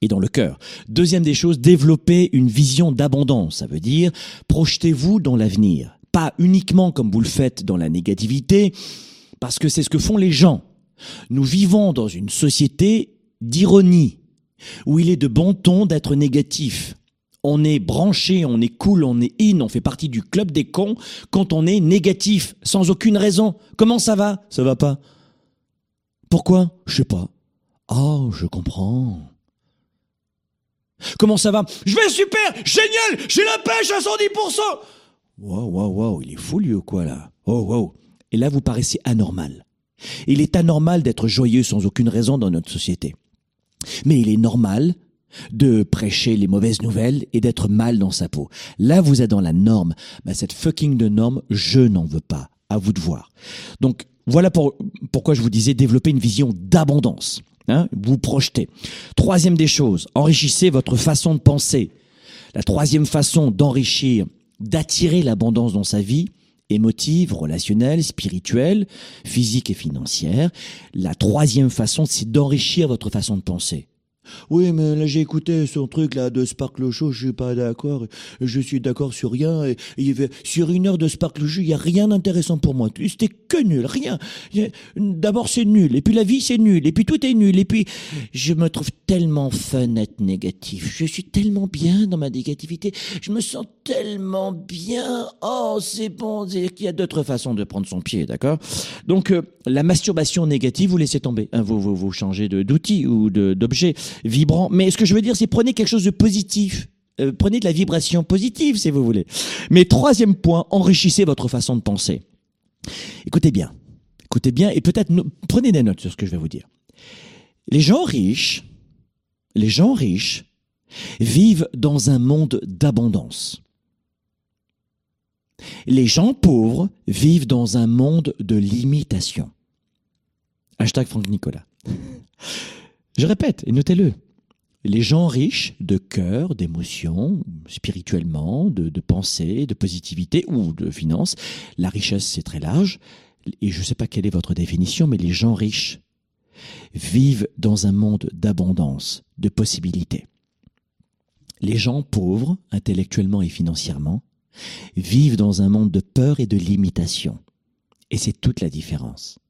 et dans le cœur. Deuxième des choses, développer une vision d'abondance. Ça veut dire, projetez-vous dans l'avenir. Pas uniquement comme vous le faites dans la négativité, parce que c'est ce que font les gens. Nous vivons dans une société d'ironie, où il est de bon ton d'être négatif. On est branché, on est cool, on est in, on fait partie du club des cons quand on est négatif, sans aucune raison. Comment ça va? Ça va pas. Pourquoi? Je sais pas. Oh, je comprends. Comment ça va? Je vais super Génial J'ai la pêche à 110% Waouh, waouh, waouh, il est fou lui ou quoi là? Oh, waouh. Et là, vous paraissez anormal. Il est anormal d'être joyeux sans aucune raison dans notre société. Mais il est normal de prêcher les mauvaises nouvelles et d'être mal dans sa peau. Là, vous êtes dans la norme. Bah, cette fucking de norme, je n'en veux pas. À vous de voir. Donc, voilà pourquoi je vous disais développer une vision d'abondance. Hein, vous projetez. Troisième des choses, enrichissez votre façon de penser. La troisième façon d'enrichir, d'attirer l'abondance dans sa vie, émotive, relationnelle, spirituelle, physique et financière. La troisième façon, c'est d'enrichir votre façon de penser. Oui, mais là j'ai écouté son truc là de Sparkle Show, je suis pas d'accord. Je suis d'accord sur rien. Et, il y sur une heure de Sparkle Show, il y a rien d'intéressant pour moi. C'était que nul, rien. D'abord c'est nul, et puis la vie c'est nul, et puis tout est nul, et puis je me trouve tellement fun être négatif. Je suis tellement bien dans ma négativité. Je me sens tellement bien. Oh, c'est bon. Il y a d'autres façons de prendre son pied, d'accord? Donc euh, la masturbation négative, vous laissez tomber. Hein, vous, vous, vous changez d'outil ou d'objet vibrant. Mais ce que je veux dire, c'est prenez quelque chose de positif. Euh, prenez de la vibration positive, si vous voulez. Mais troisième point, enrichissez votre façon de penser. Écoutez bien. Écoutez bien et peut-être prenez des notes sur ce que je vais vous dire. Les gens riches, les gens riches vivent dans un monde d'abondance. Les gens pauvres vivent dans un monde de limitation. Hashtag Franck Nicolas. Je répète, et notez-le. Les gens riches de cœur, d'émotions, spirituellement, de, pensée, de positivité ou de finance, la richesse c'est très large, et je ne sais pas quelle est votre définition, mais les gens riches vivent dans un monde d'abondance, de possibilités. Les gens pauvres, intellectuellement et financièrement, vivent dans un monde de peur et de limitation. Et c'est toute la différence.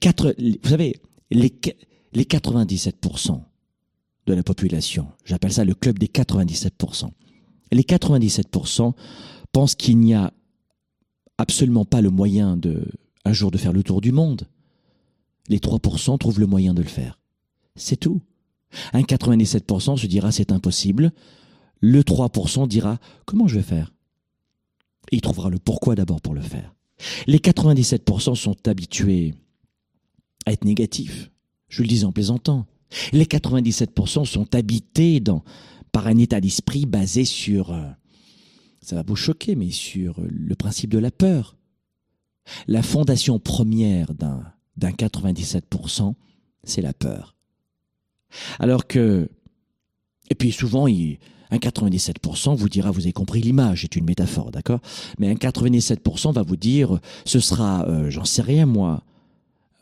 Quatre, vous savez, les, les 97% de la population, j'appelle ça le club des 97%, les 97% pensent qu'il n'y a absolument pas le moyen de, un jour de faire le tour du monde. Les 3% trouvent le moyen de le faire. C'est tout. Un 97% se dira c'est impossible. Le 3% dira comment je vais faire? Il trouvera le pourquoi d'abord pour le faire. Les 97% sont habitués à être négatifs. Je le dis en plaisantant. Les 97% sont habités par un état d'esprit basé sur, euh, ça va vous choquer, mais sur le principe de la peur. La fondation première d'un, d'un 97%, c'est la peur. Alors que, et puis souvent, il, un 97% vous dira, vous avez compris l'image, c'est une métaphore, d'accord? Mais un 97% va vous dire, ce sera, euh, j'en sais rien moi,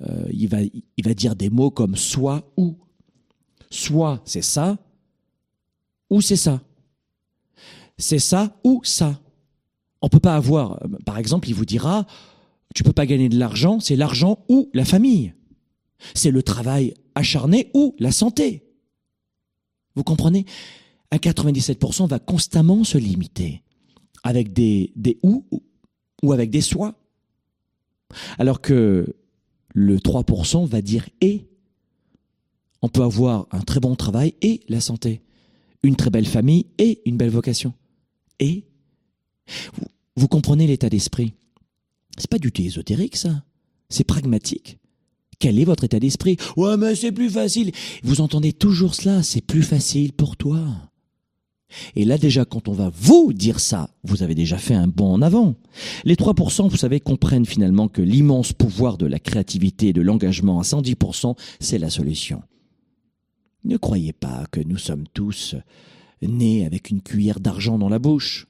euh, il, va, il va dire des mots comme soit ou. Soit c'est ça, ou c'est ça. C'est ça ou ça. On peut pas avoir, par exemple, il vous dira, tu peux pas gagner de l'argent, c'est l'argent ou la famille. C'est le travail acharné ou la santé. Vous comprenez? Un 97% va constamment se limiter avec des, des ou ou avec des soit. Alors que le 3% va dire et. On peut avoir un très bon travail et la santé, une très belle famille et une belle vocation. Et vous, comprenez l'état d'esprit. C'est pas du tout ésotérique ça. C'est pragmatique. Quel est votre état d'esprit? Ouais, mais c'est plus facile. Vous entendez toujours cela, c'est plus facile pour toi. Et là déjà, quand on va vous dire ça, vous avez déjà fait un bond en avant. Les 3%, vous savez, comprennent finalement que l'immense pouvoir de la créativité et de l'engagement à 110%, c'est la solution. Ne croyez pas que nous sommes tous nés avec une cuillère d'argent dans la bouche.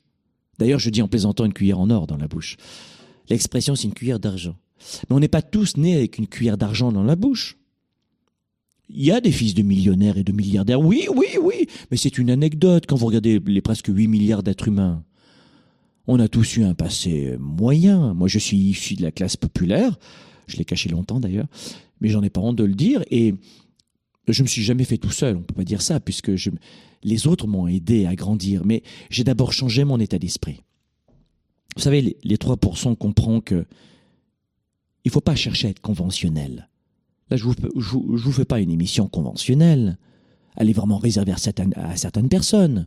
D'ailleurs, je dis en plaisantant une cuillère en or dans la bouche. L'expression, c'est une cuillère d'argent. Mais on n'est pas tous nés avec une cuillère d'argent dans la bouche. Il y a des fils de millionnaires et de milliardaires. Oui, oui, oui. Mais c'est une anecdote quand vous regardez les presque 8 milliards d'êtres humains. On a tous eu un passé moyen. Moi, je suis issu de la classe populaire. Je l'ai caché longtemps d'ailleurs. Mais j'en ai pas honte de le dire. Et je me suis jamais fait tout seul. On peut pas dire ça puisque je, les autres m'ont aidé à grandir. Mais j'ai d'abord changé mon état d'esprit. Vous savez, les, les 3% comprennent que il faut pas chercher à être conventionnel. Là, je vous, vous, fais pas une émission conventionnelle. Elle est vraiment réservée à certaines, personnes.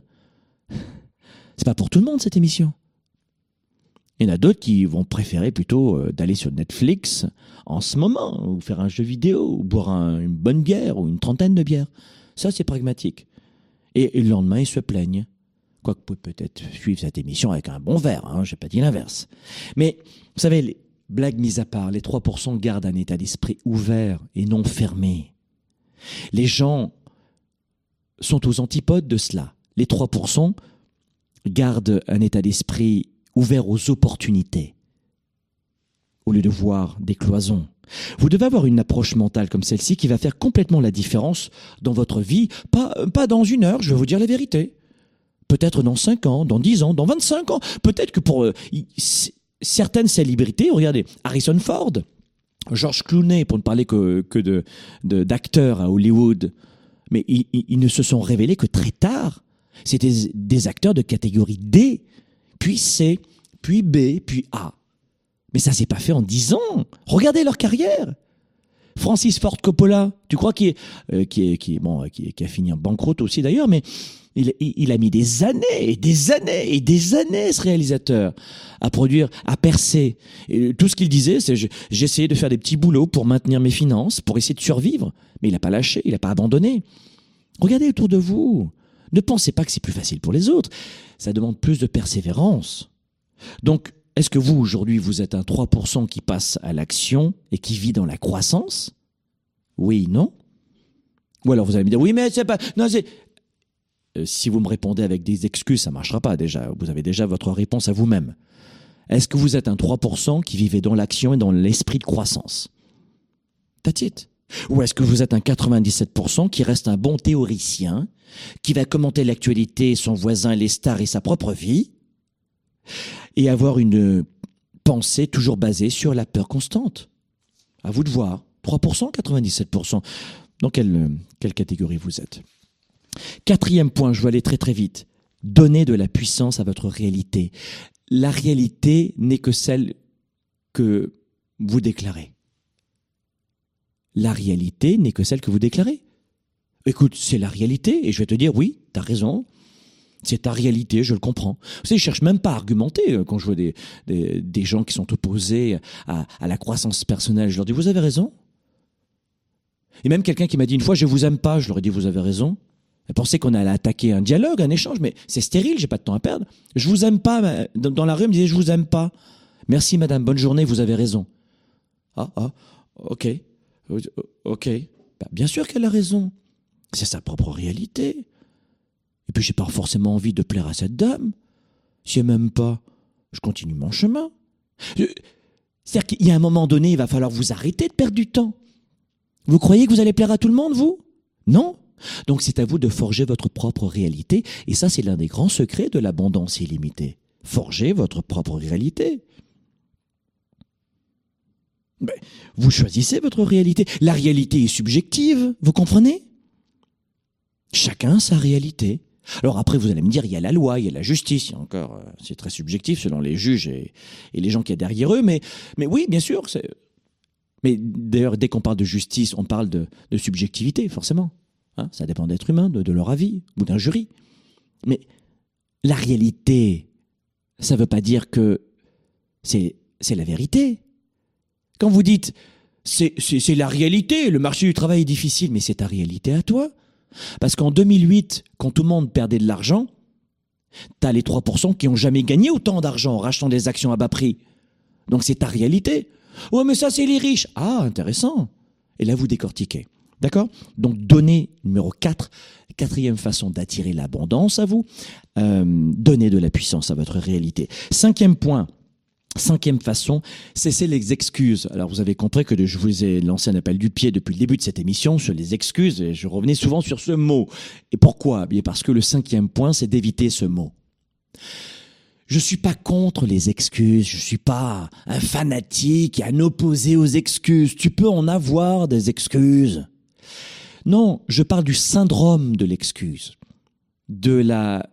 C'est pas pour tout le monde cette émission. Il y en a d'autres qui vont préférer plutôt euh, d'aller sur Netflix en ce moment, ou faire un jeu vidéo, ou boire une bonne bière, ou une trentaine de bières. Ça, c'est pragmatique. Et, le lendemain, ils se plaignent. Quoique vous pouvez peut-être suivre cette émission avec un bon verre, hein, j'ai pas dit l'inverse. Mais, vous savez, les blagues mises à part, les 3% gardent un état d'esprit ouvert et non fermé. Les gens sont aux antipodes de cela. Les 3% gardent un état d'esprit ouvert aux opportunités, au lieu de voir des cloisons. Vous devez avoir une approche mentale comme celle-ci qui va faire complètement la différence dans votre vie, pas, pas dans une heure, je vais vous dire la vérité. Peut-être dans 5 ans, dans 10 ans, dans 25 ans. Peut-être que pour euh, certaines célébrités, regardez, Harrison Ford, George Clooney, pour ne parler que, d'acteurs à Hollywood, mais ils, ne se sont révélés que très tard. C'était des acteurs de catégorie D, puis C, puis B, puis A. Mais ça s'est pas fait en dix ans. Regardez leur carrière. Francis Ford Coppola, tu crois qu'il est, euh, qui est, qui est, qui, a fini en banqueroute aussi d'ailleurs, mais il, il, a mis des années et des années et des années ce réalisateur à produire, à percer. Tout ce qu'il disait, c'est essayé de faire des petits boulots pour maintenir mes finances, pour essayer de survivre, mais il n'a pas lâché, il n'a pas abandonné. Regardez autour de vous. Ne pensez pas que c'est plus facile pour les autres. Ça demande plus de persévérance. Donc, est-ce que vous, aujourd'hui, vous êtes un 3% qui passe à l'action et qui vit dans la croissance? Oui, non? Ou alors vous allez me dire, oui, mais c'est pas... Non, c'est... Euh, si vous me répondez avec des excuses, ça marchera pas déjà. Vous avez déjà votre réponse à vous-même. Est-ce que vous êtes un 3% qui vivait dans l'action et dans l'esprit de croissance? That's Ou est-ce que vous êtes un 97% qui reste un bon théoricien, qui va commenter l'actualité, son voisin, les stars et sa propre vie et avoir une pensée toujours basée sur la peur constante? À vous de voir. 3%, 97%. Dans quelle catégorie vous êtes? Quatrième point, je vais aller très très vite. Donnez de la puissance à votre réalité. La réalité n'est que celle que vous déclarez. La réalité n'est que celle que vous déclarez. Écoute, c'est la réalité, et je vais te dire, oui, tu as raison, c'est ta réalité, je le comprends. Vous savez, je cherche même pas à argumenter euh, quand je vois des, des, gens qui sont opposés à, à, la croissance personnelle. Je leur dis, vous avez raison. Et même quelqu'un qui m'a dit une fois, je vous aime pas, je leur ai dit, vous avez raison. Pensait qu'on allait attaquer un dialogue, un échange, mais c'est stérile, j'ai pas de temps à perdre. Je vous aime pas. Dans la rue, elle me disait, je vous aime pas. Merci madame, bonne journée, vous avez raison. Ah, ah, ok, ok. Bah, bien sûr qu'elle a raison. C'est sa propre réalité. Et puis j'ai pas forcément envie de plaire à cette dame. Si elle m'aime pas, je continue mon chemin. C'est-à-dire qu'il y a un moment donné, il va falloir vous arrêter de perdre du temps. Vous croyez que vous allez plaire à tout le monde, vous? Non? Donc c'est à vous de forger votre propre réalité, et ça c'est l'un des grands secrets de l'abondance illimitée. Forger votre propre réalité. vous choisissez votre réalité. La réalité est subjective, vous comprenez? Chacun sa réalité. Alors après, vous allez me dire, il y a la loi, il y a la justice, encore, euh, c'est très subjectif selon les juges et, les gens qui y a derrière eux, mais, mais oui, bien sûr. Mais d'ailleurs, dès qu'on parle de justice, on parle de, subjectivité, forcément. Hein. ça dépend d'êtres humains, de, leur avis ou d'un jury. Mais la réalité, ça ne veut pas dire que c'est la vérité. Quand vous dites c'est la réalité, le marché du travail est difficile, mais c'est ta réalité à toi. Parce qu'en 2008, quand tout le monde perdait de l'argent, t'as les 3% qui ont jamais gagné autant d'argent en rachetant des actions à bas prix. Donc c'est ta réalité. Ouais, mais ça, c'est les riches. Ah, intéressant. Et là, vous décortiquez. D'accord Donc, donnez, numéro 4, quatrième façon d'attirer l'abondance à vous, euh, de la puissance à votre réalité. Cinquième point, Cinquième façon, cessez les excuses. Alors vous avez compris que je vous ai lancé un appel du pied depuis le début de cette émission sur les excuses et je revenais souvent sur ce mot. Et pourquoi? Bien parce que le cinquième point, c'est d'éviter ce mot. Je suis pas contre les excuses, je suis pas un fanatique et un opposé aux excuses. Tu peux en avoir des excuses. Non, je parle du syndrome de l'excuse, de la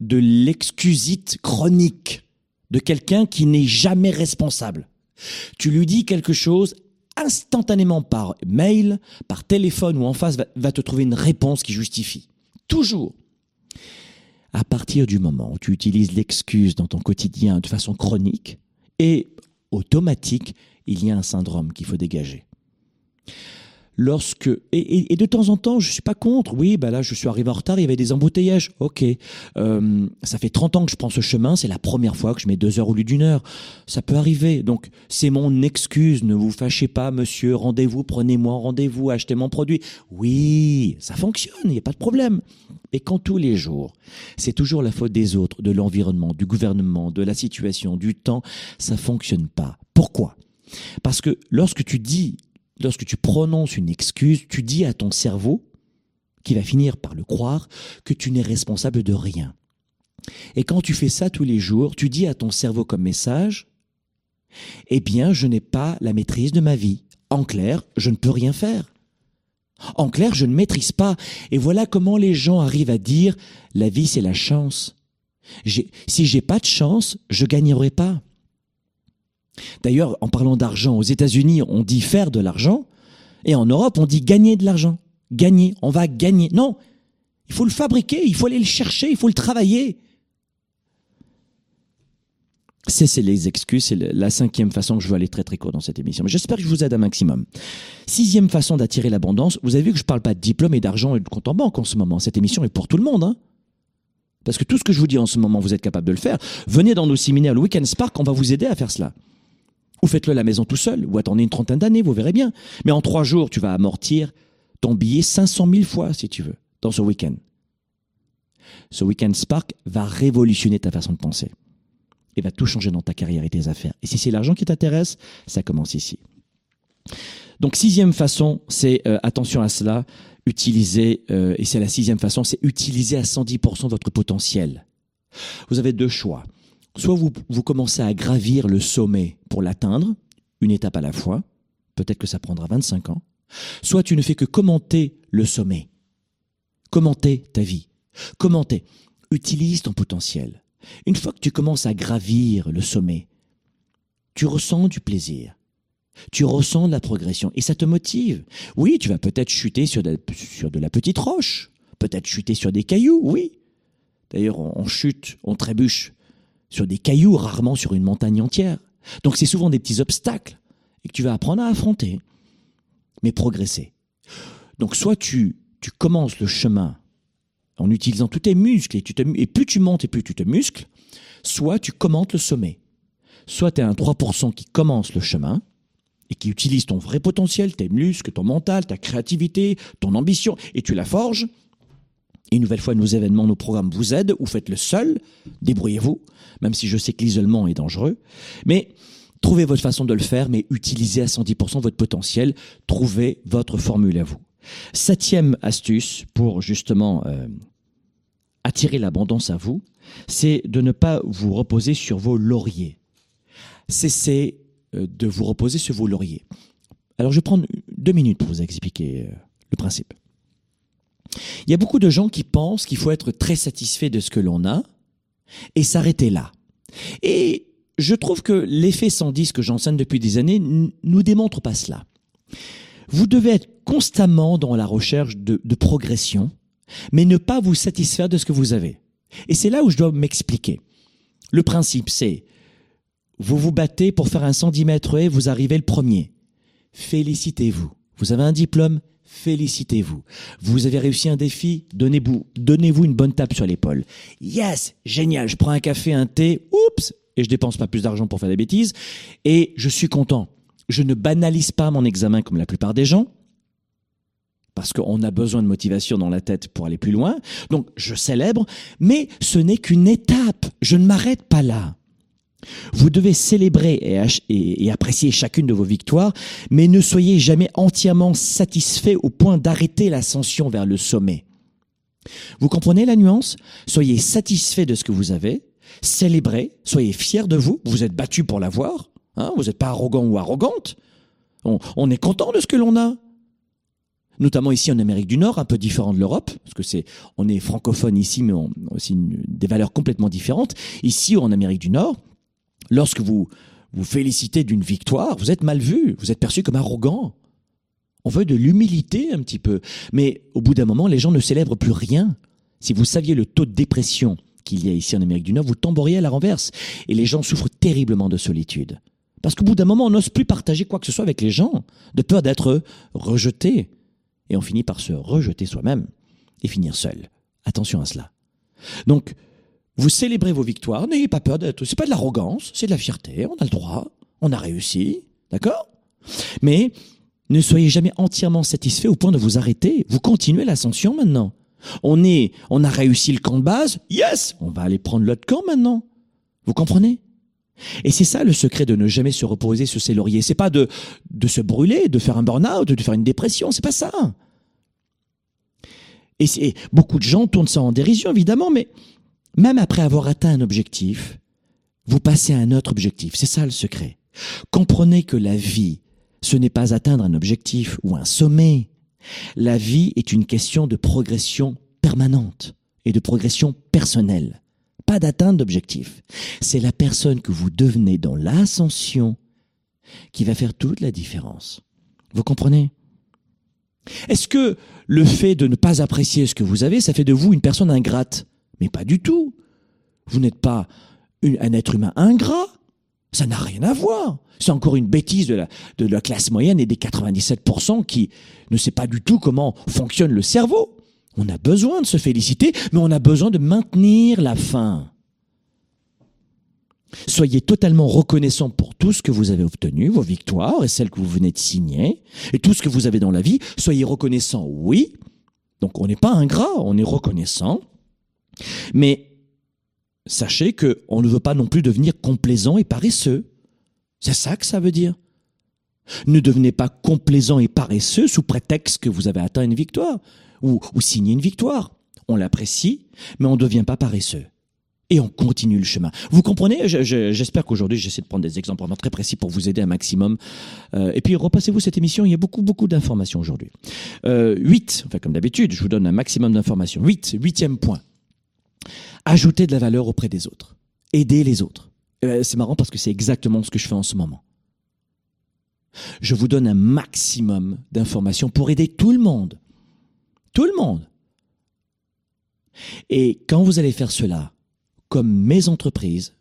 de l'excusite chronique de quelqu'un qui n'est jamais responsable. Tu lui dis quelque chose, instantanément par mail, par téléphone ou en face, va, te trouver une réponse qui justifie. Toujours. À partir du moment où tu utilises l'excuse dans ton quotidien de façon chronique et automatique, il y a un syndrome qu'il faut dégager lorsque et, de temps en temps je suis pas contre. Oui bah là je suis arrivé en retard il y avait des embouteillages. Ok. Euh, ça fait 30 ans que je prends ce chemin c'est la première fois que je mets deux heures au lieu d'une heure. Ça peut arriver. Donc c'est mon excuse. Ne vous fâchez pas monsieur. Rendez-vous prenez-moi rendez-vous achetez mon produit. Oui ça fonctionne il n'y a pas de problème. Et quand tous les jours c'est toujours la faute des autres de l'environnement du gouvernement de la situation du temps ça fonctionne pas. Pourquoi? Parce que lorsque tu dis lorsque tu prononces une excuse, tu dis à ton cerveau, qui va finir par le croire, que tu n'es responsable de rien. Et quand tu fais ça tous les jours, tu dis à ton cerveau comme message, eh bien, je n'ai pas la maîtrise de ma vie. En clair, je ne peux rien faire. En clair, je ne maîtrise pas. Et voilà comment les gens arrivent à dire, la vie, c'est la chance. Si j'ai pas de chance, je gagnerai pas. D'ailleurs, en parlant d'argent, aux États-Unis, on dit faire de l'argent, et en Europe, on dit gagner de l'argent. Gagner, on va gagner. Non, il faut le fabriquer, il faut aller le chercher, il faut le travailler. C'est les excuses, c'est la cinquième façon que je veux aller très très court dans cette émission. Mais j'espère que je vous aide un maximum. Sixième façon d'attirer l'abondance, vous avez vu que je ne parle pas de diplôme et d'argent et de compte en banque en ce moment. Cette émission est pour tout le monde. Hein Parce que tout ce que je vous dis en ce moment, vous êtes capable de le faire. Venez dans nos séminaires, le Weekend Spark, on va vous aider à faire cela. Ou faites-le à la maison tout seul, ou attendez une trentaine d'années, vous verrez bien. Mais en trois jours, tu vas amortir ton billet 500 000 fois, si tu veux, dans ce week-end. Ce week-end Spark va révolutionner ta façon de penser. Et va tout changer dans ta carrière et tes affaires. Et si c'est l'argent qui t'intéresse, ça commence ici. Donc sixième façon, c'est euh, attention à cela, utiliser, euh, et c'est la sixième façon, c'est utiliser à 110% votre potentiel. Vous avez deux choix. Soit vous, vous commencez à gravir le sommet pour l'atteindre, une étape à la fois, peut-être que ça prendra 25 ans, soit tu ne fais que commenter le sommet, commenter ta vie, commenter, utilise ton potentiel. Une fois que tu commences à gravir le sommet, tu ressens du plaisir, tu ressens de la progression et ça te motive. Oui, tu vas peut-être chuter sur de, sur de la petite roche, peut-être chuter sur des cailloux, oui. D'ailleurs, on chute, on trébuche sur des cailloux, rarement sur une montagne entière. Donc c'est souvent des petits obstacles et que tu vas apprendre à affronter, mais progresser. Donc soit tu, tu commences le chemin en utilisant tous tes muscles et, et plus tu montes et plus tu te muscles, soit tu commentes le sommet. Soit tu es un 3% qui commence le chemin et qui utilise ton vrai potentiel, tes muscles, ton mental, ta créativité, ton ambition, et tu la forges. Une nouvelle fois, nos événements, nos programmes vous aident, ou faites-le seul, débrouillez-vous même si je sais que l'isolement est dangereux. Mais trouvez votre façon de le faire, mais utilisez à 110% votre potentiel. Trouvez votre formule à vous. Septième astuce pour justement euh, attirer l'abondance à vous, c'est de ne pas vous reposer sur vos lauriers. Cessez euh, de vous reposer sur vos lauriers. Alors je vais prendre deux minutes pour vous expliquer euh, le principe. Il y a beaucoup de gens qui pensent qu'il faut être très satisfait de ce que l'on a, et s'arrêter là. Et je trouve que l'effet 110 que j'enseigne depuis des années nous démontre pas cela. Vous devez être constamment dans la recherche de, progression, mais ne pas vous satisfaire de ce que vous avez. Et c'est là où je dois m'expliquer. Le principe, c'est, vous vous battez pour faire un 110 mètres et vous arrivez le premier. Félicitez-vous. Vous avez un diplôme, félicitez-vous. Vous avez réussi un défi, donnez-vous, une bonne tape sur l'épaule. Yes, génial, je prends un café, un thé, oups, et je dépense pas plus d'argent pour faire des bêtises, et je suis content. Je ne banalise pas mon examen comme la plupart des gens, parce qu'on a besoin de motivation dans la tête pour aller plus loin. Donc, je célèbre, mais ce n'est qu'une étape. Je ne m'arrête pas là. Vous devez célébrer et, apprécier chacune de vos victoires, mais ne soyez jamais entièrement satisfait au point d'arrêter l'ascension vers le sommet. Vous comprenez la nuance? Soyez satisfait de ce que vous avez, célébrez, soyez fiers de vous, vous êtes battu pour l'avoir, hein, vous n'êtes pas arrogant ou arrogante, on, est content de ce que l'on a, notamment ici en Amérique du Nord, un peu différent de l'Europe, parce que c'est, on est francophone ici, mais on a aussi des valeurs complètement différentes. Ici, en Amérique du Nord, lorsque vous vous félicitez d'une victoire, vous êtes mal vu, vous êtes perçu comme arrogant. On veut de l'humilité un petit peu. Mais au bout d'un moment, les gens ne célèbrent plus rien. Si vous saviez le taux de dépression qu'il y a ici en Amérique du Nord, vous tomberiez à la renverse. Et les gens souffrent terriblement de solitude. Parce qu'au bout d'un moment, on n'ose plus partager quoi que ce soit avec les gens, de peur d'être rejeté. Et on finit par se rejeter soi-même et finir seul. Attention à cela. Donc, vous célébrez vos victoires, n'ayez pas peur d'être. C'est pas de l'arrogance, c'est de la fierté. On a le droit, on a réussi, d'accord? Mais ne soyez jamais entièrement satisfait au point de vous arrêter. Vous continuez l'ascension maintenant. On est, on a réussi le camp de base. Yes, on va aller prendre l'autre camp maintenant. Vous comprenez? Et c'est ça le secret de ne jamais se reposer sur ses lauriers. C'est pas de, de se brûler, de faire un burn-out, de faire une dépression. C'est pas ça. Et, beaucoup de gens tournent ça en dérision, évidemment, mais même après avoir atteint un objectif, vous passez à un autre objectif. C'est ça le secret. Comprenez que la vie, ce n'est pas atteindre un objectif ou un sommet. La vie est une question de progression permanente et de progression personnelle. Pas d'atteinte d'objectif. C'est la personne que vous devenez dans l'ascension qui va faire toute la différence. Vous comprenez? Est-ce que le fait de ne pas apprécier ce que vous avez, ça fait de vous une personne ingrate? Mais pas du tout. Vous n'êtes pas un être humain ingrat. Ça n'a rien à voir. C'est encore une bêtise de la, classe moyenne et des 97% qui ne sait pas du tout comment fonctionne le cerveau. On a besoin de se féliciter, mais on a besoin de maintenir la faim. Soyez totalement reconnaissant pour tout ce que vous avez obtenu, vos victoires et celles que vous venez de signer, et tout ce que vous avez dans la vie. Soyez reconnaissant, oui. Donc on n'est pas ingrat, on est reconnaissant. Mais sachez que on ne veut pas non plus devenir complaisant et paresseux. C'est ça que ça veut dire. Ne devenez pas complaisant et paresseux sous prétexte que vous avez atteint une victoire ou, signé une victoire. On l'apprécie, mais on ne devient pas paresseux et on continue le chemin. Vous comprenez? J'espère qu'aujourd'hui, j'essaie de prendre des exemples vraiment très précis pour vous aider un maximum. Euh, et puis, repassez-vous cette émission, il y a beaucoup, beaucoup d'informations aujourd'hui. Euh, 8, enfin comme d'habitude, je vous donne un maximum d'informations. 8, huitième point. Ajouter de la valeur auprès des autres. Aider les autres. Euh, c'est marrant parce que c'est exactement ce que je fais en ce moment. Je vous donne un maximum d'informations pour aider tout le monde. Tout le monde. Et quand vous allez faire cela, comme mes entreprises,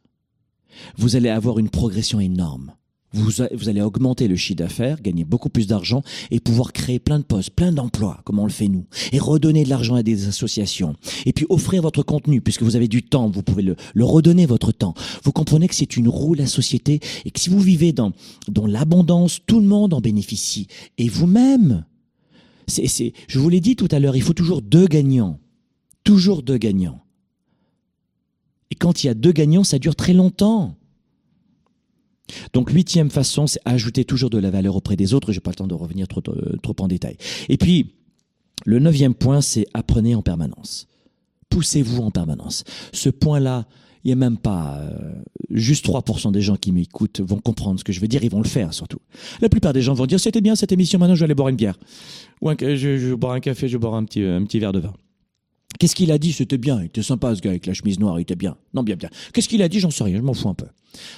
vous allez avoir une progression énorme. Vous, vous allez augmenter le chiffre d'affaires, gagner beaucoup plus d'argent et pouvoir créer plein de postes, plein d'emplois, comme on le fait nous, et redonner de l'argent à des associations. Et puis offrir votre contenu, puisque vous avez du temps, vous pouvez le, le redonner votre temps. Vous comprenez que c'est une roue la société et que si vous vivez dans, dans l'abondance, tout le monde en bénéficie. Et vous-même. C'est, c'est, je vous l'ai dit tout à l'heure, il faut toujours deux gagnants. Toujours deux gagnants. Et quand il y a deux gagnants, ça dure très longtemps. Donc huitième façon, c'est ajouter toujours de la valeur auprès des autres. J'ai pas le temps de revenir trop, euh, trop en détail. Et puis, le neuvième point, c'est apprenez en permanence. Poussez-vous en permanence. Ce point-là, il n'y a même pas euh, juste 3% des gens qui m'écoutent vont comprendre ce que je veux dire, ils vont le faire surtout. La plupart des gens vont dire c'était bien cette émission, maintenant je vais aller boire une bière. Ou je, je boire un café, je vais boire un petit, un petit verre de vin. Qu'est-ce qu'il a dit? C'était bien, il était sympa ce gars avec la chemise noire, il était bien. Non, bien, bien. Qu'est-ce qu'il a dit? J'en sais rien, je m'en fous un peu.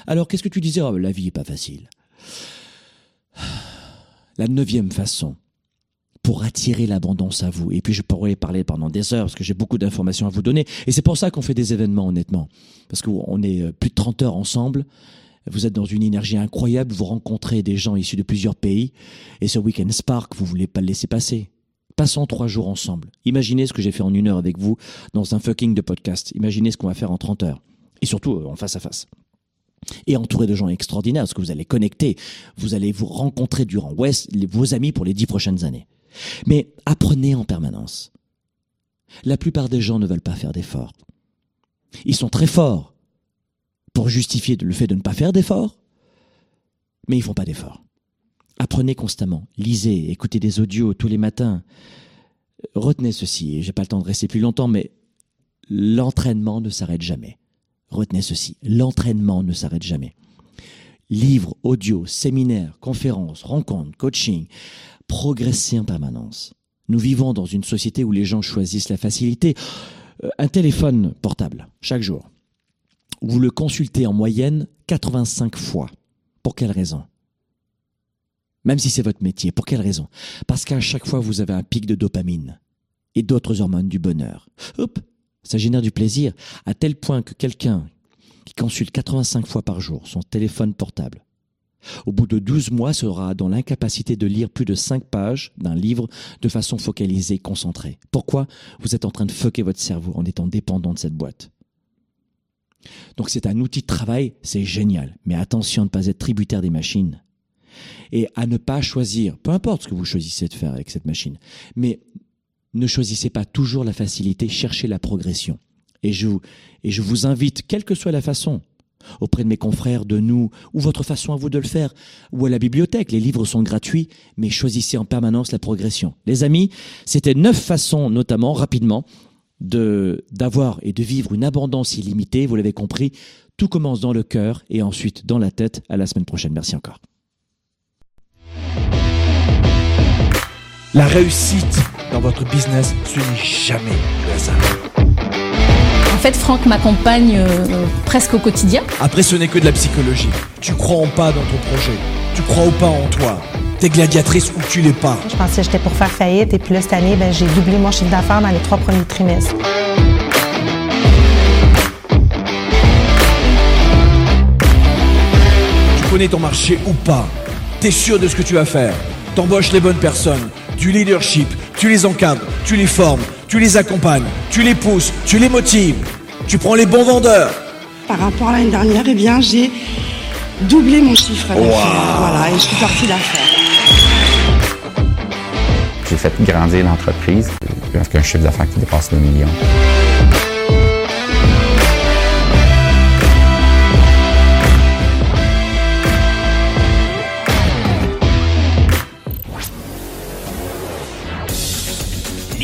Alors, qu'est-ce que tu disais? Oh, La vie est pas facile. La neuvième façon pour attirer l'abondance à vous. Et puis je pourrais parler pendant des heures parce que j'ai beaucoup d'informations à vous donner. Et c'est pour ça qu'on fait des événements, honnêtement. Parce qu'on est euh, plus de 30 heures ensemble. Vous êtes dans une énergie incroyable. Vous rencontrez des gens issus de plusieurs pays. Et ce week-end Spark, vous voulez pas le laisser passer. Passons trois jours ensemble. Imaginez ce que j'ai fait en une heure avec vous dans un fucking de podcast. Imaginez ce qu'on va faire en 30 heures. Et surtout euh, en face à face. Et entouré de gens extraordinaires, parce que vous allez connecter, vous allez vous rencontrer durant vos amis pour les dix prochaines années. Mais apprenez en permanence. La plupart des gens ne veulent pas faire d'efforts. Ils sont très forts pour justifier le fait de ne pas faire d'efforts, mais ils font pas d'efforts. Apprenez constamment, lisez, écoutez des audios tous les matins. Retenez ceci, j'ai pas le temps de rester plus longtemps, mais l'entraînement ne s'arrête jamais. Retenez ceci, l'entraînement ne s'arrête jamais. Livres, audio, séminaires, conférences, rencontres, coaching, progressez en permanence. Nous vivons dans une société où les gens choisissent la facilité. Euh, un téléphone portable, chaque jour. Vous le consultez en moyenne 85 fois. Pour quelle raison? Même si c'est votre métier. Pour quelle raison? Parce qu'à chaque fois, vous avez un pic de dopamine et d'autres hormones du bonheur. Hop, Ça génère du plaisir, à tel point que quelqu'un qui consulte 85 fois par jour son téléphone portable, au bout de 12 mois sera dans l'incapacité de lire plus de 5 pages d'un livre de façon focalisée, concentrée. Pourquoi? Vous êtes en train de fucker votre cerveau en étant dépendant de cette boîte. Donc c'est un outil de travail, c'est génial. Mais attention à ne pas être tributaire des machines. Et à ne pas choisir, peu importe ce que vous choisissez de faire avec cette machine, mais ne choisissez pas toujours la facilité, cherchez la progression. Et je, et je vous invite, quelle que soit la façon, auprès de mes confrères, de nous, ou votre façon à vous de le faire, ou à la bibliothèque. Les livres sont gratuits, mais choisissez en permanence la progression. Les amis, c'était neuf façons, notamment, rapidement, de, d'avoir et de vivre une abondance illimitée. Vous l'avez compris, tout commence dans le cœur et ensuite dans la tête. À la semaine prochaine. Merci encore. La réussite dans votre business, ce n'est jamais le hasard. En fait, Franck m'accompagne euh, presque au quotidien. Après, ce n'est que de la psychologie. Tu crois en pas dans ton projet. Tu crois ou pas en toi. T'es gladiatrice ou tu l'es pas. Je pensais que j'étais pour faire faillite et puis là, cette année, ben, j'ai doublé mon chiffre d'affaires dans les trois premiers trimestres. Tu connais ton marché ou pas. T'es sûr de ce que tu vas faire. T'embauches les bonnes personnes. Du leadership. Tu les encadres. Tu les formes. Tu les accompagnes. Tu les pousses. Tu les motives. Tu prends les bons vendeurs. Par rapport à l'année dernière, eh bien, j'ai doublé mon chiffre d'affaires. Voilà, et je suis partie d'affaires. J'ai fait grandir l'entreprise avec un chiffre d'affaires qui dépasse le million.